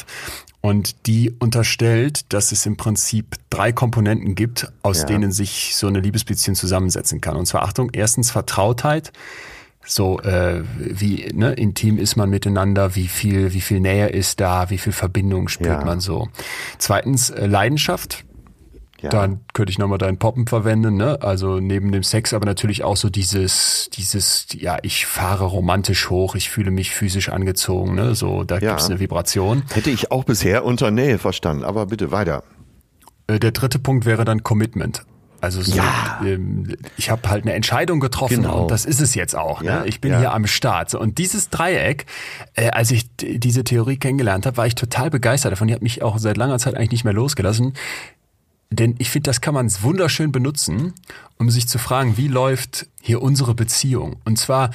Und die unterstellt, dass es im Prinzip drei Komponenten gibt, aus Ja. denen sich so eine Liebesbeziehung zusammensetzen kann. Und zwar Achtung, erstens Vertrautheit, so äh, wie ne, intim ist man miteinander, wie viel wie viel Nähe ist da, wie viel Verbindung spürt Ja. man so. Zweitens äh, Leidenschaft. Ja. Dann könnte ich nochmal deinen Poppen verwenden, ne? Also neben dem Sex, aber natürlich auch so dieses, dieses, ja, ich fahre romantisch hoch, ich fühle mich physisch angezogen, ne? So, da Ja. gibt's eine Vibration. Hätte ich auch bisher unter Nähe verstanden, aber bitte weiter. Äh, Der dritte Punkt wäre dann Commitment. Also so, Ja. ähm, ich habe halt eine Entscheidung getroffen Genau. und das ist es jetzt auch. Ja, Ne? Ich bin ja. hier am Start. Und dieses Dreieck, äh, als ich diese Theorie kennengelernt habe, war ich total begeistert davon. Die hat mich auch seit langer Zeit eigentlich nicht mehr losgelassen. Denn ich finde, das kann man wunderschön benutzen, um sich zu fragen, wie läuft hier unsere Beziehung? Und zwar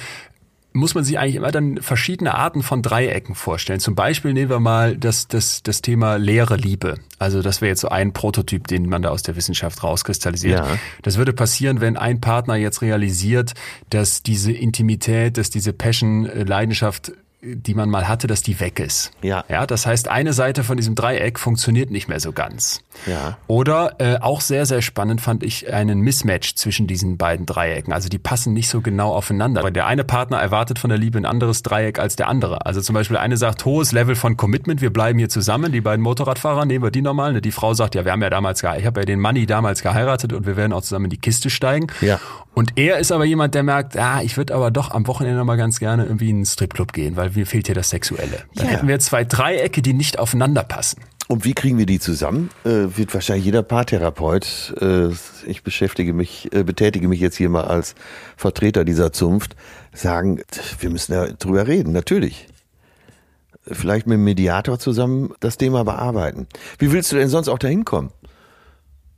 muss man sich eigentlich immer dann verschiedene Arten von Dreiecken vorstellen. Zum Beispiel nehmen wir mal das, das, das Thema leere Liebe. Also das wäre jetzt so ein Prototyp, den man da aus der Wissenschaft rauskristallisiert. Ja. Das würde passieren, wenn ein Partner jetzt realisiert, dass diese Intimität, dass diese Passion, äh, Leidenschaft, die man mal hatte, dass die weg ist. Ja. Ja, das heißt, eine Seite von diesem Dreieck funktioniert nicht mehr so ganz. Ja. Oder äh, auch sehr, sehr spannend fand ich einen Mismatch zwischen diesen beiden Dreiecken. Also die passen nicht so genau aufeinander. Weil der eine Partner erwartet von der Liebe ein anderes Dreieck als der andere. Also zum Beispiel eine sagt, hohes Level von Commitment, wir bleiben hier zusammen. Die beiden Motorradfahrer, nehmen wir die nochmal. Ne? Die Frau sagt, ja, wir haben ja damals, ich habe ja den Money damals geheiratet und wir werden auch zusammen in die Kiste steigen. Ja. Und er ist aber jemand, der merkt, ah, ich würde aber doch am Wochenende mal ganz gerne irgendwie in einen Stripclub gehen, weil mir fehlt hier das Sexuelle. Dann Ja. hätten wir zwei Dreiecke, die nicht aufeinander passen. Und wie kriegen wir die zusammen? Äh, wird wahrscheinlich jeder Paartherapeut. Äh, ich beschäftige mich, äh, betätige mich jetzt hier mal als Vertreter dieser Zunft. Sagen, wir müssen ja drüber reden, natürlich. Vielleicht mit dem Mediator zusammen das Thema bearbeiten. Wie willst du denn sonst auch dahin kommen?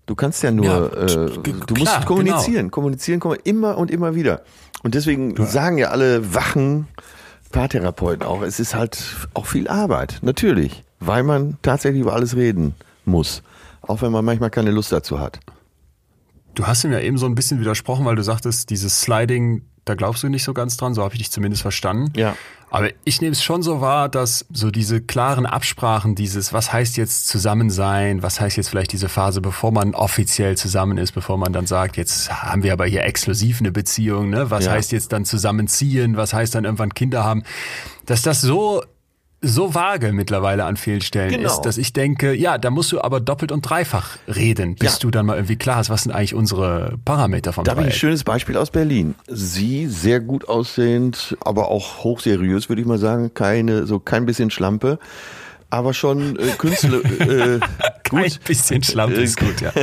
Du kannst ja nur, Ja, äh, du klar, musst kommunizieren, kommunizieren, kommen immer und immer wieder. Und deswegen sagen ja alle wachen Paartherapeuten auch, es ist halt auch viel Arbeit, natürlich, weil man tatsächlich über alles reden muss, auch wenn man manchmal keine Lust dazu hat. Du hast ihm ja eben so ein bisschen widersprochen, weil du sagtest, dieses Sliding, da glaubst du nicht so ganz dran, so habe ich dich zumindest verstanden. Ja. Aber ich nehme es schon so wahr, dass so diese klaren Absprachen, dieses, was heißt jetzt zusammen sein, was heißt jetzt vielleicht diese Phase, bevor man offiziell zusammen ist, bevor man dann sagt, jetzt haben wir aber hier exklusiv eine Beziehung, ne? Was Ja. heißt jetzt dann zusammenziehen, was heißt dann irgendwann Kinder haben, dass das so so vage mittlerweile an vielen Stellen Genau. ist, dass ich denke, ja, da musst du aber doppelt und dreifach reden, bis Ja. du dann mal irgendwie klar hast, was sind eigentlich unsere Parameter vom Da habe ich ein schönes Beispiel aus Berlin. Sie sehr gut aussehend, aber auch hochseriös, würde ich mal sagen. Keine, so kein bisschen Schlampe, aber schon äh, Künstler. äh, Ein gut. bisschen Schlampe ist gut, ja.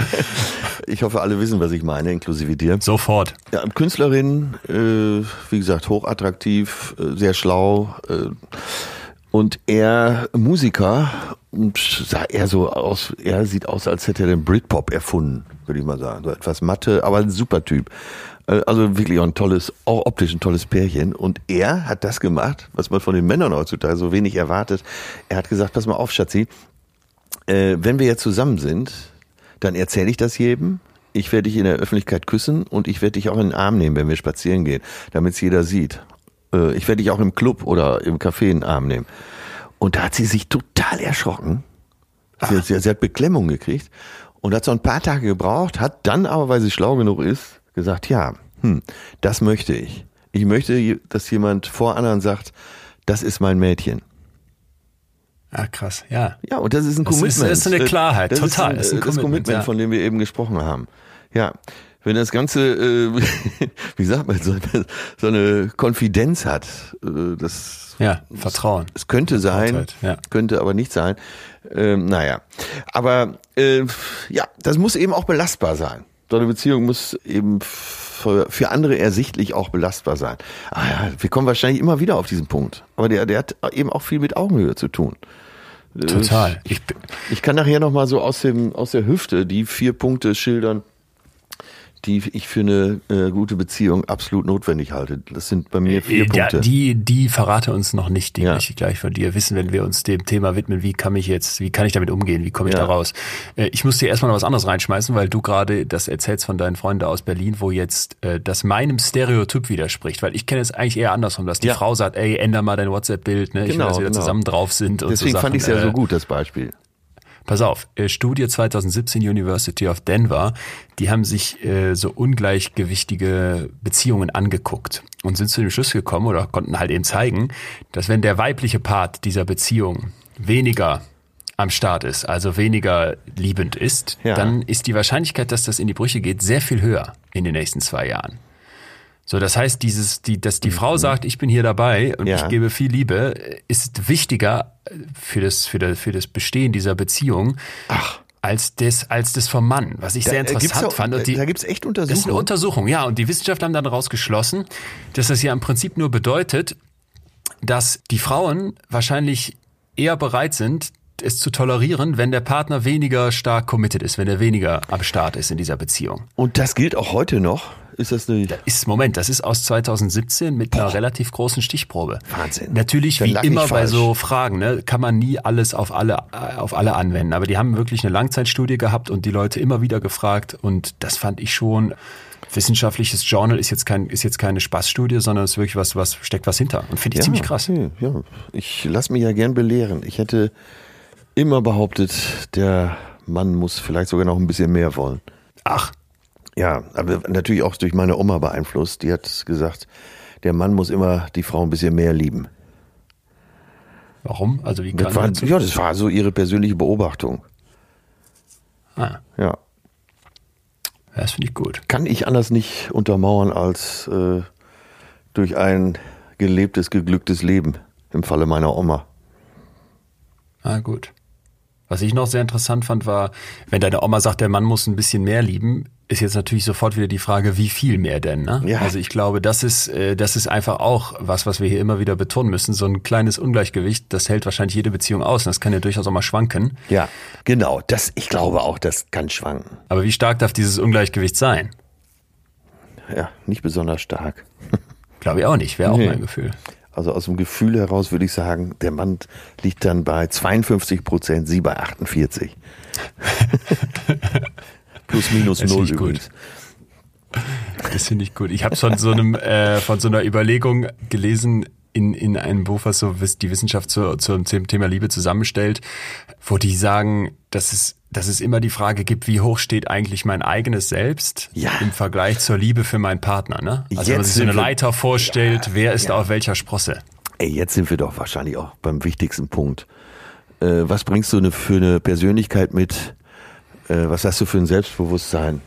Ich hoffe, alle wissen, was ich meine, inklusive dir. Sofort. Ja, Künstlerin, äh, wie gesagt, hochattraktiv, äh, sehr schlau äh, und er Musiker und sah eher so aus, er sieht aus, als hätte er den Britpop erfunden, würde ich mal sagen. So etwas Matte, aber ein super Typ. Äh, Also wirklich auch ein tolles, auch optisch ein tolles Pärchen. Und er hat das gemacht, was man von den Männern heutzutage so wenig erwartet. Er hat gesagt, pass mal auf, Schatzi, äh, wenn wir jetzt zusammen sind, dann erzähle ich das jedem. Ich werde dich in der Öffentlichkeit küssen und ich werde dich auch in den Arm nehmen, wenn wir spazieren gehen, damit es jeder sieht. Äh, ich werde dich auch im Club oder im Café in den Arm nehmen. Und da hat sie sich total erschrocken. Sie, sie, sie hat Beklemmung gekriegt und hat so ein paar Tage gebraucht, hat dann aber, weil sie schlau genug ist, gesagt, ja, hm, das möchte ich. Ich möchte, dass jemand vor anderen sagt, das ist mein Mädchen. Ah, krass, ja. Ja, und das ist ein Das ist- Commitment. das ist eine Klarheit, das total. Ist Das ein, ist ein das Commitment, Commitment, ja. von dem wir eben gesprochen haben. Ja, wenn das Ganze, äh, wie sagt man, so eine, so eine Konfidenz hat, äh, das, Ja, Vertrauen. es könnte sein, ja. könnte aber nicht sein. Ähm, naja, aber äh, ja, das muss eben auch belastbar sein. So eine Beziehung muss eben für, für andere ersichtlich auch belastbar sein. Ah ja, wir kommen wahrscheinlich immer wieder auf diesen Punkt. Aber der, der hat eben auch viel mit Augenhöhe zu tun. Total. Ich, ich kann nachher noch mal so aus dem aus der Hüfte die vier Punkte schildern, die ich für eine äh, gute Beziehung absolut notwendig halte. Das sind bei mir vier Äh, ja, Punkte. Die, die verrate uns noch nicht, die Ja. möchte ich gleich von dir wissen, wenn wir uns dem Thema widmen, wie kann ich jetzt, wie kann ich damit umgehen, wie komme ich Ja. da raus. Äh, Ich muss dir erstmal noch was anderes reinschmeißen, weil du gerade das erzählst von deinen Freunden aus Berlin, wo jetzt äh, das meinem Stereotyp widerspricht, weil ich kenne es eigentlich eher andersrum, dass die Ja. Frau sagt, ey, änder mal dein WhatsApp-Bild, ne? ich will, Genau, dass wir da genau. zusammen drauf sind und Deswegen so fand ich es ja so äh, gut, das Beispiel. Pass auf, äh, Studie 2017 University of Denver, die haben sich äh, so ungleichgewichtige Beziehungen angeguckt und sind zu dem Schluss gekommen oder konnten halt eben zeigen, dass wenn der weibliche Part dieser Beziehung weniger am Start ist, also weniger liebend ist, Ja. dann ist die Wahrscheinlichkeit, dass das in die Brüche geht, sehr viel höher in den nächsten zwei Jahren. So, das heißt, dieses, die, dass die Frau sagt, ich bin hier dabei und Ja. ich gebe viel Liebe, ist wichtiger für das, für das, für das Bestehen dieser Beziehung als das, als das vom Mann, was ich sehr Da, gibt's interessant auch- fand. Und die, da gibt's echt das ist eine Untersuchungen. Untersuchung, ja. Und die Wissenschaftler haben dann daraus geschlossen, dass das ja im Prinzip nur bedeutet, dass die Frauen wahrscheinlich eher bereit sind, es zu tolerieren, wenn der Partner weniger stark committed ist, wenn er weniger am Start ist in dieser Beziehung. Und das gilt auch heute noch. Ist das eine Ist, Moment, das ist aus 2017 mit einer relativ großen Stichprobe. Wahnsinn. Natürlich, wie immer bei so Fragen, ne, kann man nie alles auf alle, äh, auf alle anwenden. Aber die haben wirklich eine Langzeitstudie gehabt und die Leute immer wieder gefragt. Und das fand ich schon, wissenschaftliches Journal ist jetzt kein, ist jetzt keine Spaßstudie, sondern ist wirklich was, was steckt was hinter. Und finde ich ziemlich krass. Ja, ja. Ich lasse mich ja gern belehren. Ich hätte immer behauptet, der Mann muss vielleicht sogar noch ein bisschen mehr wollen. Ach, Ja, aber natürlich auch durch meine Oma beeinflusst. Die hat gesagt, der Mann muss immer die Frau ein bisschen mehr lieben. warum? Also wie kann Das war, ja, das war so ihre persönliche Beobachtung. ah, Ja. das finde ich gut. Kann ich anders nicht untermauern als äh, durch ein gelebtes, geglücktes Leben im Falle meiner Oma. Ah, gut. Was ich noch sehr interessant fand, war, wenn deine Oma sagt, der Mann muss ein bisschen mehr lieben, ist jetzt natürlich sofort wieder die Frage, wie viel mehr denn? Ne? Ja. Also ich glaube, das ist, äh, das ist einfach auch was, was wir hier immer wieder betonen müssen. So ein kleines Ungleichgewicht, das hält wahrscheinlich jede Beziehung aus. Und das kann ja durchaus auch mal schwanken. Ja, genau. Das, ich glaube auch, das kann schwanken. Aber wie stark darf dieses Ungleichgewicht sein? Ja, nicht besonders stark. Glaube ich auch nicht, wäre auch Nee. mein Gefühl. Also aus dem Gefühl heraus würde ich sagen, der Mann liegt dann bei 52 Prozent, sie bei 48. Plus minus Das null ich gut. übrigens. Das finde ich gut. Ich habe von so einem äh, von so einer Überlegung gelesen in, in einem Buch, was so die Wissenschaft zu, zum Thema Liebe zusammenstellt, wo die sagen, dass es, dass es immer die Frage gibt, wie hoch steht eigentlich mein eigenes Selbst Ja. im Vergleich zur Liebe für meinen Partner. Ne? Also wenn man Jetzt sich so eine Leiter vorstellt, wer ist da auf welcher Sprosse? Ey, jetzt sind wir doch wahrscheinlich auch beim wichtigsten Punkt. Äh, was bringst du ne, für eine Persönlichkeit mit? Äh, was hast du für ein Selbstbewusstsein?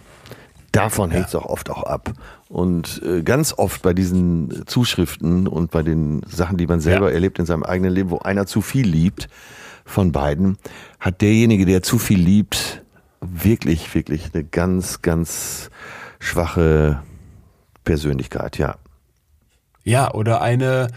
Davon hängt es auch oft auch ab. Und äh, ganz oft bei diesen Zuschriften und bei den Sachen, die man selber Ja. erlebt in seinem eigenen Leben, wo einer zu viel liebt von beiden, hat derjenige, der zu viel liebt, wirklich, wirklich eine ganz, ganz schwache Persönlichkeit, ja. Ja, oder eine,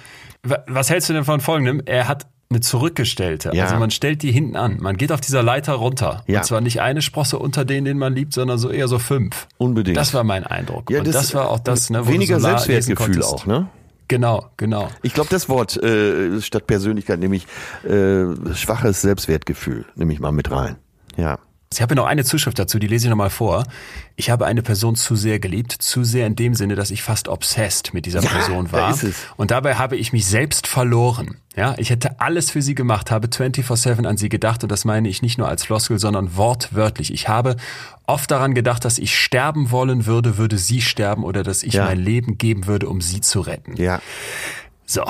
wa- was hältst du denn von folgendem? Er hat eine zurückgestellte. Ja. Also man stellt die hinten an. Man geht auf dieser Leiter runter. Ja. Und zwar nicht eine Sprosse unter denen, den man liebt, sondern so eher so fünf. Unbedingt. Das war mein Eindruck. Ja, und das, war auch das, ne, wo weniger du so Selbstwertgefühl auch, ne? Genau, genau. Ich glaube, das Wort äh, statt Persönlichkeit, nämlich äh, schwaches Selbstwertgefühl, nehme ich mal mit rein. Ja. Ich habe noch eine Zuschrift dazu, die lese ich nochmal vor. Ich habe eine Person zu sehr geliebt, zu sehr in dem Sinne, dass ich fast obsessed mit dieser Ja, Person da war. es. Und dabei habe ich mich selbst verloren. Ja, ich hätte alles für sie gemacht, habe 24-7 an sie gedacht und das meine ich nicht nur als Floskel, sondern wortwörtlich. Ich habe oft daran gedacht, dass ich sterben wollen würde, würde sie sterben oder dass ich Ja. mein Leben geben würde, um sie zu retten. Ja. So.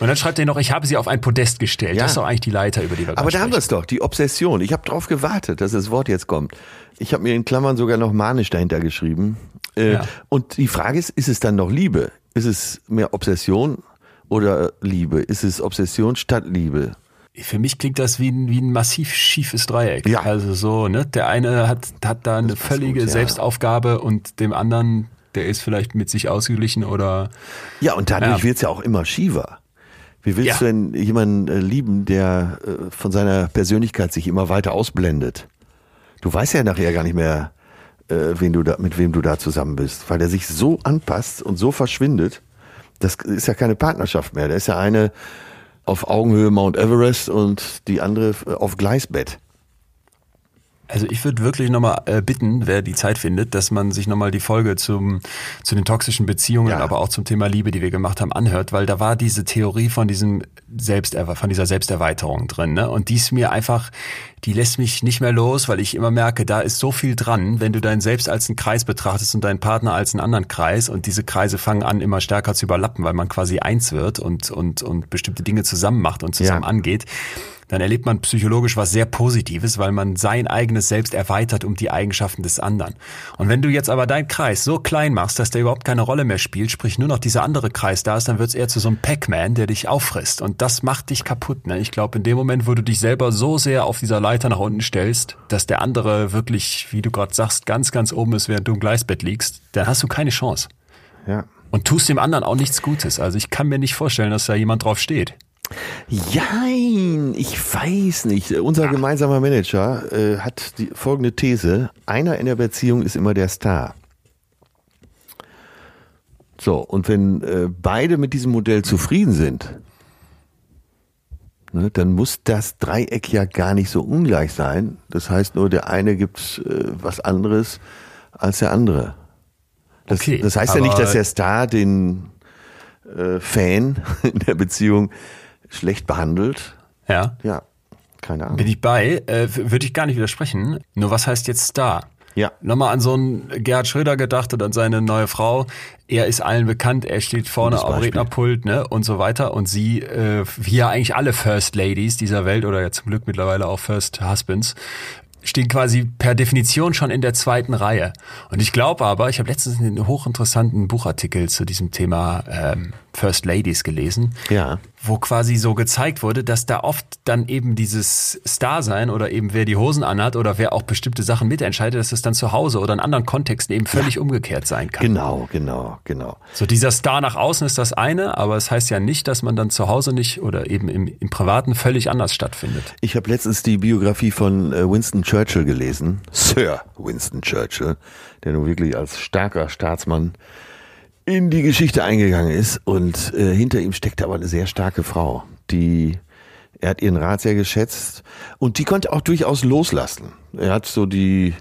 Und dann schreibt er noch, ich habe sie auf ein Podest gestellt. Ja. Das ist doch eigentlich die Leiter, über die wir Aber da haben wir es doch, die Obsession. Ich habe drauf gewartet, dass das Wort jetzt kommt. Ich habe mir in Klammern sogar noch manisch dahinter geschrieben. Äh, Ja. Und die Frage ist, ist es dann noch Liebe? Ist es mehr Obsession oder Liebe? Ist es Obsession statt Liebe? Für mich klingt das wie ein, wie ein massiv schiefes Dreieck. Ja. Also so, ne? Der eine hat, hat da eine völlige gut, ja. Selbstaufgabe und dem anderen, der ist vielleicht mit sich ausgeglichen oder Ja, und dadurch Ja. wird's ja auch immer schiefer. Wie willst Ja. du denn jemanden äh, lieben, der äh, von seiner Persönlichkeit sich immer weiter ausblendet? Du weißt ja nachher gar nicht mehr, äh, wen du da, mit wem du da zusammen bist, weil der sich so anpasst und so verschwindet. Das ist ja keine Partnerschaft mehr. Da ist ja eine auf Augenhöhe Mount Everest und die andere äh, auf Gleisbett. Also ich würde wirklich nochmal äh, bitten, wer die Zeit findet, dass man sich nochmal die Folge zum, zu den toxischen Beziehungen, Ja. aber auch zum Thema Liebe, die wir gemacht haben, anhört, weil da war diese Theorie von diesem Selbster von dieser Selbsterweiterung drin, ne? Und die ist mir einfach, die lässt mich nicht mehr los, weil ich immer merke, da ist so viel dran, wenn du deinen Selbst als einen Kreis betrachtest und deinen Partner als einen anderen Kreis und diese Kreise fangen an, immer stärker zu überlappen, weil man quasi eins wird und, und, und bestimmte Dinge zusammen macht und zusammen Ja. angeht dann erlebt man psychologisch was sehr Positives, weil man sein eigenes Selbst erweitert um die Eigenschaften des anderen. Und wenn du jetzt aber deinen Kreis so klein machst, dass der überhaupt keine Rolle mehr spielt, sprich nur noch dieser andere Kreis da ist, dann wird es eher zu so einem Pac-Man, der dich auffrisst. Und das macht dich kaputt. Ne? Ich glaube, in dem Moment, wo du dich selber so sehr auf dieser Leiter nach unten stellst, dass der andere wirklich, wie du gerade sagst, ganz, ganz oben ist, während du im Gleisbett liegst, dann hast du keine Chance. Ja. Und tust dem anderen auch nichts Gutes. Also ich kann mir nicht vorstellen, dass da jemand drauf steht. Jein, ich weiß nicht. Unser gemeinsamer Manager äh, hat die folgende These. Einer in der Beziehung ist immer der Star. So, und wenn äh, beide mit diesem Modell zufrieden sind, ne, dann muss das Dreieck ja gar nicht so ungleich sein. Das heißt nur, der eine gibt äh, was anderes als der andere. Das, Okay, das heißt ja nicht, dass der Star den äh, Fan in der Beziehung schlecht behandelt. Ja. Ja, keine Ahnung. Bin ich bei, äh, würde ich gar nicht widersprechen. Nur was heißt jetzt Star? Ja. Nochmal an so einen Gerhard Schröder gedacht und an seine neue Frau. Er ist allen bekannt, er steht vorne am. Rednerpult ne, und so weiter. Und sie, äh, wie ja eigentlich alle First Ladies dieser Welt oder ja zum Glück mittlerweile auch First Husbands, stehen quasi per Definition schon in der zweiten Reihe. Und ich glaube aber, ich habe letztens einen hochinteressanten Buchartikel zu diesem Thema ähm, First Ladies gelesen Ja. Wo quasi so gezeigt wurde, dass da oft dann eben dieses Star-Sein oder eben wer die Hosen anhat oder wer auch bestimmte Sachen mitentscheidet, dass es dann zu Hause oder in anderen Kontexten eben völlig umgekehrt sein kann. Genau, genau, genau. So dieser Star nach außen ist das eine, aber es heißt ja nicht, dass man dann zu Hause nicht oder eben im, im Privaten völlig anders stattfindet. Ich habe letztens die Biografie von äh, Winston Churchill gelesen. Sir Winston Churchill, der nun wirklich als starker Staatsmann in die Geschichte eingegangen ist. Und äh, hinter ihm steckte aber eine sehr starke Frau, die er hat ihren Rat sehr geschätzt und die konnte auch durchaus loslassen. Er hat so die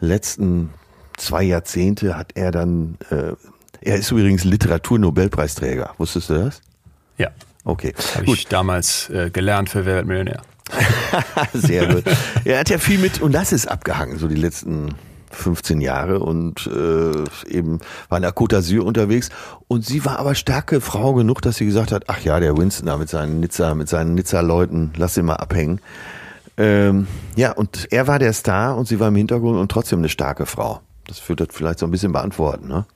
letzten zwei Jahrzehnte hat er dann, äh, er ist übrigens Literaturnobelpreisträger. Wusstest du das? Ja, Okay, habe gut. ich damals äh, gelernt für Wer wird Millionär. Sehr gut. Er hat ja viel mit Onassis abgehangen, so die letzten 15 Jahre und äh, eben war in der Côte d'Azur unterwegs und sie war aber starke Frau genug, dass sie gesagt hat, ach ja, der Winston da mit seinen Nizza, mit seinen Nizza-Leuten, lass ihn mal abhängen. Ähm, ja, und er war der Star und sie war im Hintergrund und trotzdem eine starke Frau. Das würde das vielleicht so ein bisschen beantworten, ne?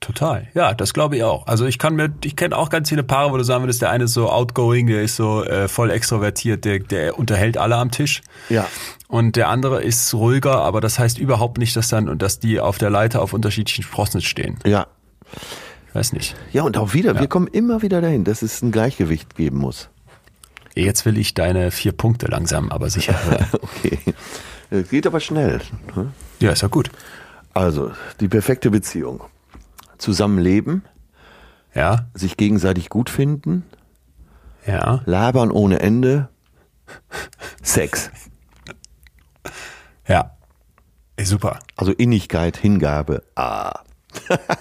Total. Ja, das glaube ich auch. Also ich kann mir, ich kenne auch ganz viele Paare, wo du sagen würdest, der eine ist so outgoing, der ist so äh, voll extrovertiert, der, der unterhält alle am Tisch. Ja. Und der andere ist ruhiger, aber das heißt überhaupt nicht, dass dann und dass die auf der Leiter auf unterschiedlichen Sprossen stehen. Ja. Ich weiß nicht. Ja, und auch wieder, wir kommen immer wieder dahin, dass es ein Gleichgewicht geben muss. Jetzt will ich deine vier Punkte langsam, aber sicher. Okay. Äh, Geht aber schnell. ne? ja, ist ja gut. Also, die perfekte Beziehung. Zusammenleben, Ja, sich gegenseitig gut finden, ja, labern ohne Ende, Sex. ja. Ey, super. Also Innigkeit, Hingabe, ah.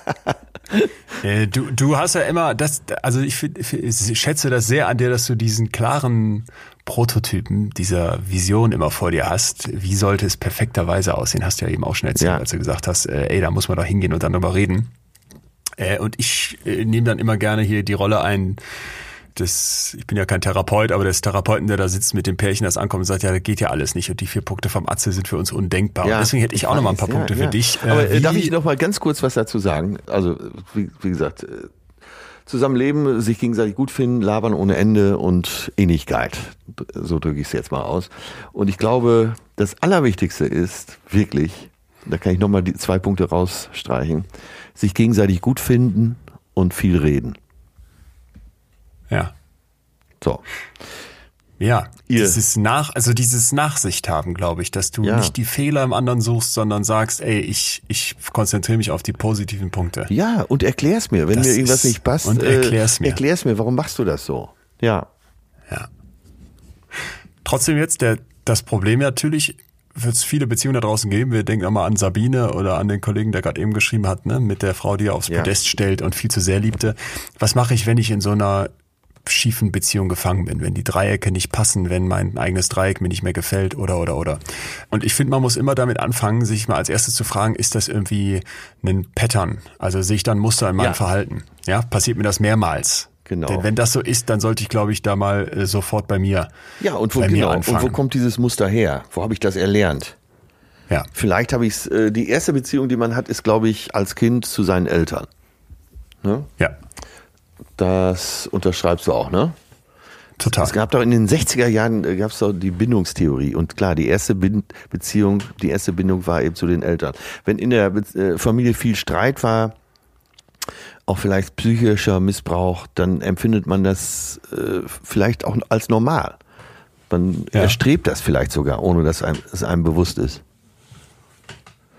Äh, du, du hast ja immer das, also ich, ich schätze das sehr an dir, dass du diesen klaren Prototypen dieser Vision immer vor dir hast. Wie sollte es perfekterweise aussehen? Hast du ja eben auch schon erzählt, Ja. als du gesagt hast, äh, ey, da muss man doch hingehen und dann drüber reden. Äh, und ich äh, nehme dann immer gerne hier die Rolle ein, des, ich bin ja kein Therapeut, aber des Therapeuten, der da sitzt mit dem Pärchen, das ankommt und sagt, ja, das geht ja alles nicht und die vier Punkte vom Atze sind für uns undenkbar. und deswegen hätte ich auch noch mal ein paar weiß, Punkte ja, für ja. dich. Aber äh, wie- darf ich noch mal ganz kurz was dazu sagen? Also, wie, wie gesagt, äh, zusammenleben, sich gegenseitig gut finden, labern ohne Ende und Innigkeit. So drücke ich es jetzt mal aus. Und ich glaube, das Allerwichtigste ist wirklich, da kann ich nochmal die zwei Punkte rausstreichen, sich gegenseitig gut finden und viel reden. Ja. So. Ja, Ihr- dieses Nach, also dieses Nachsicht haben, glaube ich, dass du Ja. nicht die Fehler im anderen suchst, sondern sagst, ey, ich, ich konzentriere mich auf die positiven Punkte. Ja, und erklär's mir, wenn Das mir irgendwas nicht passt. und erklär's äh, mir. Erklär's mir, warum machst du das so? Ja. Ja. Trotzdem jetzt der, das Problem natürlich, wird es viele Beziehungen da draußen geben. Wir denken auch mal an Sabine oder an den Kollegen, der gerade eben geschrieben hat, ne, mit der Frau, die er aufs Ja. Podest stellt und viel zu sehr liebte. Was mache ich, wenn ich in so einer schiefen Beziehung gefangen bin, wenn die Dreiecke nicht passen, wenn mein eigenes Dreieck mir nicht mehr gefällt oder oder oder. Und ich finde, man muss immer damit anfangen, sich mal als erstes zu fragen, ist das irgendwie ein Pattern? Also sehe ich da ein Muster in meinem Ja. Verhalten? Ja, passiert mir das mehrmals? Genau. Denn wenn das so ist, dann sollte ich, glaube ich, da mal äh, sofort bei mir, Ja, und wo, genau, und wo kommt dieses Muster her? Wo habe ich das erlernt? ja, Vielleicht habe ich es, äh, die erste Beziehung, die man hat, ist, glaube ich, als Kind zu seinen Eltern. Ne? ja, Das unterschreibst du auch, ne? total. Es gab doch in den 60er Jahren äh, gab es doch die Bindungstheorie und klar, die erste Bin Beziehung, die erste Bindung war eben zu den Eltern. Wenn in der Be äh, Familie viel Streit war, auch vielleicht psychischer Missbrauch, dann empfindet man das äh, vielleicht auch als normal. Man Ja. erstrebt das vielleicht sogar, ohne dass einem, es einem bewusst ist.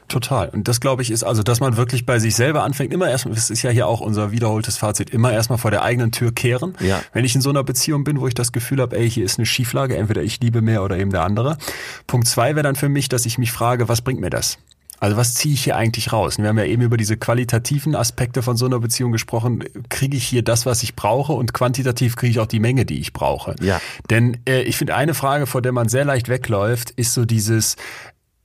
Total. Und das glaube ich ist also, dass man wirklich bei sich selber anfängt, immer erstmal, das ist ja hier auch unser wiederholtes Fazit, immer erstmal vor der eigenen Tür kehren. Ja. Wenn ich in so einer Beziehung bin, wo ich das Gefühl habe, ey, hier ist eine Schieflage, entweder ich liebe mehr oder eben der andere. Punkt zwei wäre dann für mich, dass ich mich frage, was bringt mir das? Also was ziehe ich hier eigentlich raus? Wir haben ja eben über diese qualitativen Aspekte von so einer Beziehung gesprochen. Kriege ich hier das, was ich brauche und quantitativ kriege ich auch die Menge, die ich brauche? Ja. Denn äh, ich finde, eine Frage, vor der man sehr leicht wegläuft, ist so dieses,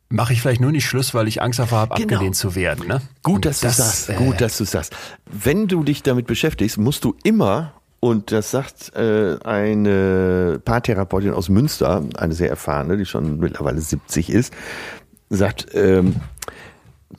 mache ich vielleicht nur nicht Schluss, weil ich Angst davor habe, Genau. abgelehnt zu werden. Ne? Gut, dass du sagst. äh, Gut, dass du sagst. Wenn du dich damit beschäftigst, musst du immer und das sagt äh, eine Paartherapeutin aus Münster, eine sehr erfahrene, die schon mittlerweile 70 ist, sagt, ähm,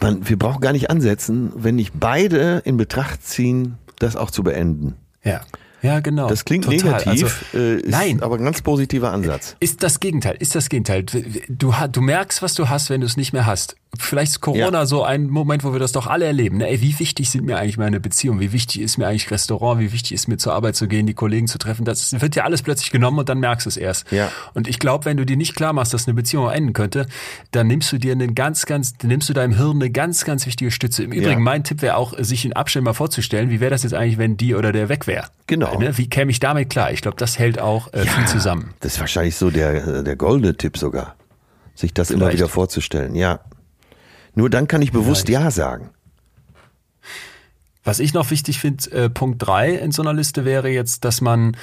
man, wir brauchen gar nicht ansetzen, wenn nicht beide in Betracht ziehen, das auch zu beenden. Ja. Ja, genau. Das klingt Total. negativ, Also, äh, ist nein, aber ein ganz positiver Ansatz. Ist das Gegenteil, ist das Gegenteil. Du, du merkst, was du hast, wenn du es nicht mehr hast. Vielleicht ist Corona Ja. so ein Moment, wo wir das doch alle erleben. Ne? Ey, wie wichtig sind mir eigentlich meine Beziehungen? Wie wichtig ist mir eigentlich Restaurant? Wie wichtig ist mir zur Arbeit zu gehen, die Kollegen zu treffen? Das wird ja alles plötzlich genommen und dann merkst du es erst. Ja. Und ich glaube, wenn du dir nicht klar machst, dass eine Beziehung enden könnte, dann nimmst du dir einen ganz, ganz, nimmst du deinem Hirn eine ganz, ganz wichtige Stütze. Im Übrigen, Ja. mein Tipp wäre auch, sich in Abständen mal vorzustellen, wie wäre das jetzt eigentlich, wenn die oder der weg wäre? Genau. Ne? Wie käme ich damit klar? Ich glaube, das hält auch äh, viel zusammen. Das ist wahrscheinlich so der, der goldene Tipp sogar. Sich das immer Vielleicht. wieder vorzustellen, ja. Nur dann kann ich bewusst Ja sagen. Was ich noch wichtig finde, äh, Punkt drei in so einer Liste wäre jetzt, dass man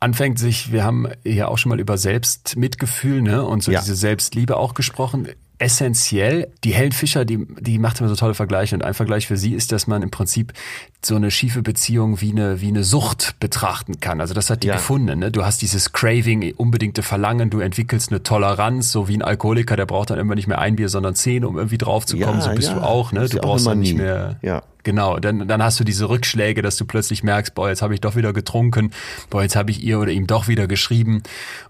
anfängt sich, wir haben ja auch schon mal über Selbstmitgefühl ne, und so Ja. diese Selbstliebe auch gesprochen. Essentiell, die Helen Fischer, die, die macht immer so tolle Vergleiche und ein Vergleich für sie ist, dass man im Prinzip so eine schiefe Beziehung wie eine, wie eine Sucht betrachten kann. Also das hat die Ja. gefunden. Ne? Du hast dieses Craving, unbedingte Verlangen, du entwickelst eine Toleranz, so wie ein Alkoholiker, der braucht dann immer nicht mehr ein Bier, sondern zehn, um irgendwie draufzukommen. Ja, so bist ja. du auch. Ne? Du brauchst dann nicht nie. mehr Ja. Genau, dann, dann hast du diese Rückschläge, dass du plötzlich merkst, boah, jetzt habe ich doch wieder getrunken, boah, jetzt habe ich ihr oder ihm doch wieder geschrieben.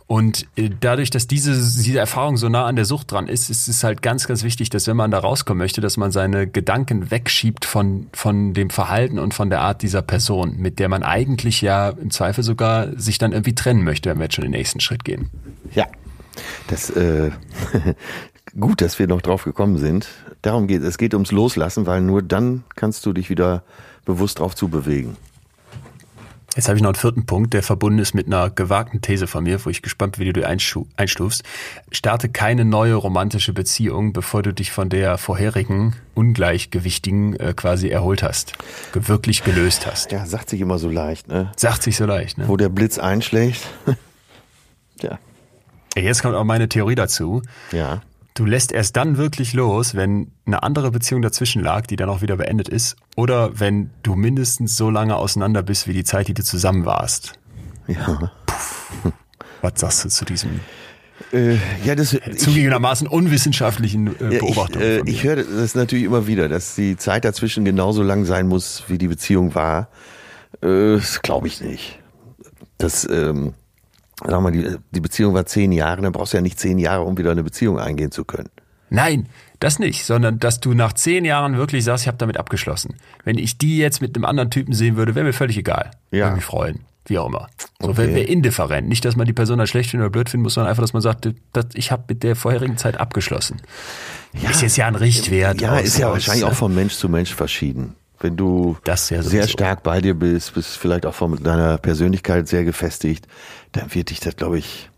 Und äh, dadurch, dass diese, diese Erfahrung so nah an der Sucht dran ist, ist es halt ganz, ganz wichtig, dass wenn man da rauskommen möchte, dass man seine Gedanken wegschiebt von, von dem Verhalten und von der Art dieser Person, mit der man eigentlich ja im Zweifel sogar sich dann irgendwie trennen möchte, wenn wir jetzt schon den nächsten Schritt gehen. Ja. Das, äh, gut, dass wir noch drauf gekommen sind. Darum geht es. Es geht ums Loslassen, weil nur dann kannst du dich wieder bewusst drauf zubewegen. Jetzt habe ich noch einen vierten Punkt, der verbunden ist mit einer gewagten These von mir, wo ich gespannt bin, wie du die einstufst. Starte keine neue romantische Beziehung, bevor du dich von der vorherigen ungleichgewichtigen äh, quasi erholt hast, wirklich gelöst hast. Ja, sagt sich immer so leicht, ne? Sagt sich so leicht. Ne? Wo der Blitz einschlägt. Ja, Jetzt kommt auch meine Theorie dazu. Ja. Du lässt erst dann wirklich los, wenn eine andere Beziehung dazwischen lag, die dann auch wieder beendet ist, oder wenn du mindestens so lange auseinander bist wie die Zeit, die du zusammen warst. Ja. Was sagst du zu diesem Äh, ja, das ich- zugegebenermaßen unwissenschaftlichen äh, Ja, Beobachtung? ich, äh, ich höre das natürlich immer wieder, dass die Zeit dazwischen genauso lang sein muss, wie die Beziehung war. Äh, das glaube ich nicht. Das, ähm, sag mal, die, die Beziehung war zehn Jahre, dann brauchst du ja nicht zehn Jahre, um wieder eine Beziehung eingehen zu können. Nein, das nicht, sondern dass du nach zehn Jahren wirklich sagst, ich habe damit abgeschlossen. Wenn ich die jetzt mit einem anderen Typen sehen würde, wäre mir völlig egal. Ja. Würde mich freuen. Wie auch immer. So Okay. wäre wär indifferent. Nicht, dass man die Person als schlecht finden oder blöd finden muss, sondern einfach, dass man sagt, das, ich habe mit der vorherigen Zeit abgeschlossen. ist jetzt ja ein Richtwert. Ja, aus- ist ja wahrscheinlich äh, auch von Mensch zu Mensch verschieden. Wenn du Das ja sehr stark bei dir bist, bist vielleicht auch von deiner Persönlichkeit sehr gefestigt, dann wird dich das, glaube ich,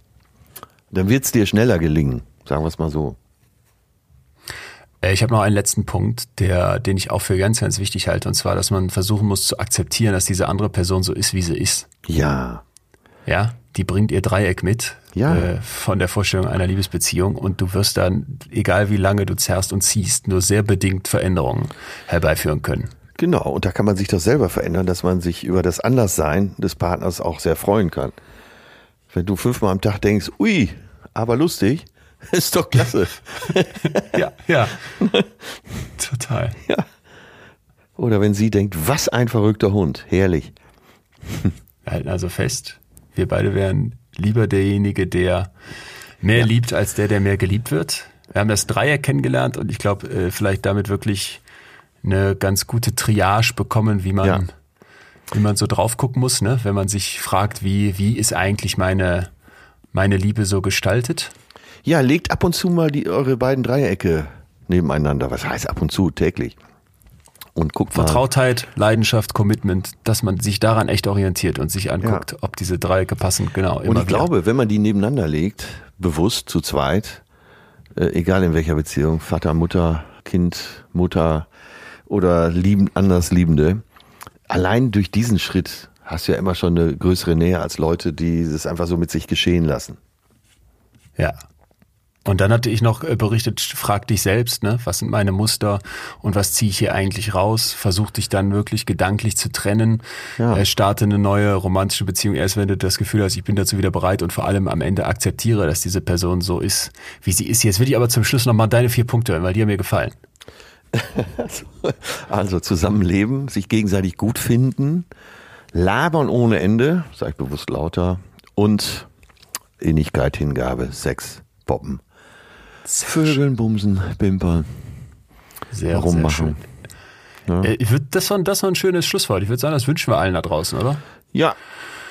dann wird es dir schneller gelingen, sagen wir es mal so. Äh, Ich habe noch einen letzten Punkt, der, den ich auch für ganz, ganz wichtig halte, und zwar, dass man versuchen muss zu akzeptieren, dass diese andere Person so ist, wie sie ist. Ja, Ja, die bringt ihr Dreieck mit Ja. äh, von der Vorstellung einer Liebesbeziehung und du wirst dann, egal wie lange du zerrst und ziehst, nur sehr bedingt Veränderungen herbeiführen können. Genau. Und da kann man sich doch selber verändern, dass man sich über das Anderssein des Partners auch sehr freuen kann. Wenn du fünfmal am Tag denkst, ui, aber lustig, ist doch klasse. Ja, ja. Total. ja. Oder wenn sie denkt, was ein verrückter Hund, herrlich. Wir halten also fest, wir beide wären lieber derjenige, der mehr liebt, als der, der mehr geliebt wird. Wir haben das Dreieck kennengelernt und ich glaube, äh, vielleicht damit wirklich eine ganz gute Triage bekommen, wie man, Ja. wie man so drauf gucken muss, ne? wenn man sich fragt, wie, wie ist eigentlich meine, meine Liebe so gestaltet. Ja, legt ab und zu mal die, eure beiden Dreiecke nebeneinander. Was heißt ab und zu? Täglich. Und guckt mal. Vertrautheit, Leidenschaft, Commitment, dass man sich daran echt orientiert und sich anguckt, ob diese Dreiecke passen. Genau. Und ich wieder. glaube, wenn man die nebeneinander legt, bewusst zu zweit, äh, egal in welcher Beziehung, Vater, Mutter, Kind, Mutter oder lieben, anders Liebende, allein durch diesen Schritt hast du ja immer schon eine größere Nähe als Leute, die es einfach so mit sich geschehen lassen. Ja. Und dann hatte ich noch äh, berichtet, frag dich selbst, ne, was sind meine Muster und was ziehe ich hier eigentlich raus? Versuch dich dann wirklich gedanklich zu trennen. Ja. Äh, starte eine neue romantische Beziehung erst, wenn du das Gefühl hast, ich bin dazu wieder bereit und vor allem am Ende akzeptiere, dass diese Person so ist, wie sie ist. Jetzt will ich aber zum Schluss nochmal deine vier Punkte hören, weil die haben mir gefallen. Also zusammenleben, sich gegenseitig gut finden, labern ohne Ende, sag ich bewusst lauter, und Innigkeit, Hingabe, Sex, Poppen, Vögeln, Bumsen, Pimpern, Sehr, rummachen. sehr schön. Äh, ich würd, das, war, das war ein schönes Schlusswort. Ich würde sagen, das wünschen wir allen da draußen, oder? Ja,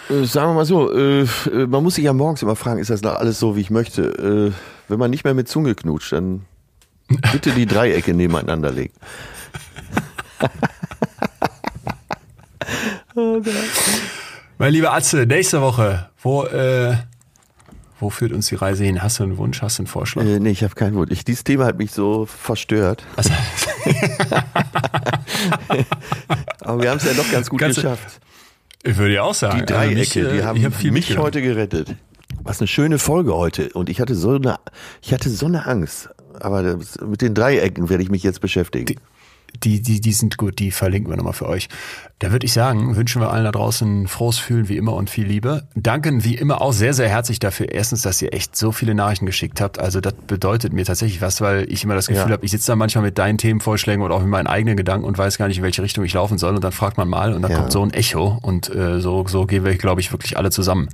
äh, sagen wir mal so, äh, man muss sich ja morgens immer fragen, ist das noch alles so, wie ich möchte? Wenn man nicht mehr mit Zunge knutscht, dann bitte die Dreiecke nebeneinander legen. Mein lieber Atze, nächste Woche, wo, äh, wo führt uns die Reise hin? Hast du einen Wunsch, hast du einen Vorschlag? Äh, nee, ich habe keinen Wunsch. Ich, dieses Thema hat mich so verstört. Also, Aber wir haben es ja doch ganz gut Ganze- geschafft. ich würde ja auch sagen. Die Dreiecke, also mich, äh, die ich haben hab mich heute gerettet. Was eine schöne Folge heute. Und ich hatte so eine, ich hatte so eine Angst. Aber das, mit den Dreiecken werde ich mich jetzt beschäftigen. Die, die, die sind gut, die verlinken wir nochmal für euch. Da würde ich sagen, wünschen wir allen da draußen frohes Fühlen wie immer und viel Liebe. Danken wie immer auch sehr, sehr herzlich dafür. Erstens, dass ihr echt so viele Nachrichten geschickt habt. Also das bedeutet mir tatsächlich was, weil ich immer das Gefühl Ja. habe, ich sitze da manchmal mit deinen Themenvorschlägen und auch mit meinen eigenen Gedanken und weiß gar nicht, in welche Richtung ich laufen soll. Und dann fragt man mal und dann Ja. kommt so ein Echo. Und äh, so, so gehen wir, glaube ich, wirklich alle zusammen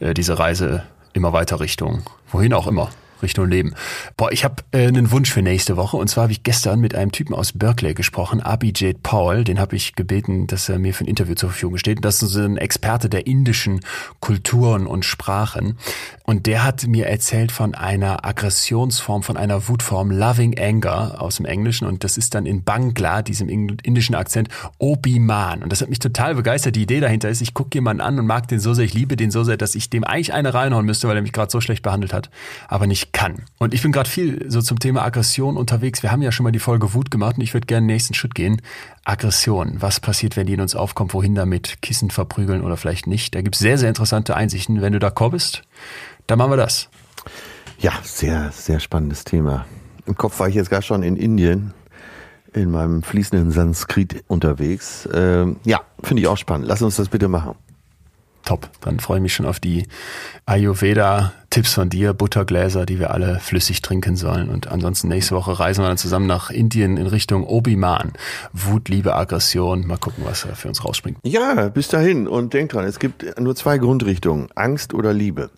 äh, diese Reise immer weiter Richtung, wohin auch immer. Richtung Leben. Boah, ich habe äh, einen Wunsch für nächste Woche. Und zwar habe ich gestern mit einem Typen aus Berkeley gesprochen, Abhijit Paul. Den habe ich gebeten, dass er mir für ein Interview zur Verfügung steht. Das ist so ein Experte der indischen Kulturen und Sprachen. Und der hat mir erzählt von einer Aggressionsform, von einer Wutform, Loving Anger aus dem Englischen. Und das ist dann in Bangla, diesem indischen Akzent, Obi-Man. Und das hat mich total begeistert. Die Idee dahinter ist, ich gucke jemanden an und mag den so sehr, ich liebe den so sehr, dass ich dem eigentlich eine reinhauen müsste, weil er mich gerade so schlecht behandelt hat, aber nicht kann. Und ich bin gerade viel so zum Thema Aggression unterwegs. Wir haben ja schon mal die Folge Wut gemacht und ich würde gerne den nächsten Schritt gehen. Aggression. Was passiert, wenn die in uns aufkommt? Wohin damit? Kissen verprügeln oder vielleicht nicht? Da gibt's sehr, sehr interessante Einsichten. Wenn du d'accord bist, dann machen wir das. Ja, sehr, sehr spannendes Thema. Im Kopf war ich jetzt gar schon in Indien in meinem fließenden Sanskrit unterwegs. Ähm, ja, finde ich auch spannend. Lass uns das bitte machen. Top. Dann freue ich mich schon auf die Ayurveda-Tipps von dir, Buttergläser, die wir alle flüssig trinken sollen. Und ansonsten nächste Woche reisen wir dann zusammen nach Indien in Richtung Obi-Man. Wut, Liebe, Aggression. Mal gucken, was da für uns rausspringt. Ja, bis dahin. Und denk dran, es gibt nur zwei Grundrichtungen. Angst oder Liebe.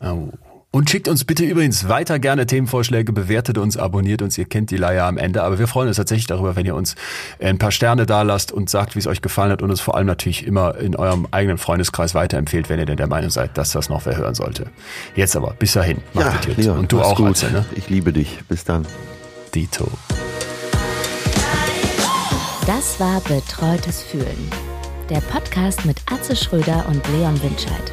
Oh. Und schickt uns bitte übrigens weiter gerne Themenvorschläge, bewertet uns, abonniert uns, ihr kennt die Leier am Ende. Aber wir freuen uns tatsächlich darüber, wenn ihr uns ein paar Sterne da lasst und sagt, wie es euch gefallen hat und uns vor allem natürlich immer in eurem eigenen Freundeskreis weiterempfehlt, wenn ihr denn der Meinung seid, dass das noch wer hören sollte. Jetzt aber, bis dahin, macht ja, Leon, Und du auch, gut. Atze, ne? Ich liebe dich. Bis dann. Dito. Das war Betreutes Fühlen. Der Podcast mit Atze Schröder und Leon Winscheid.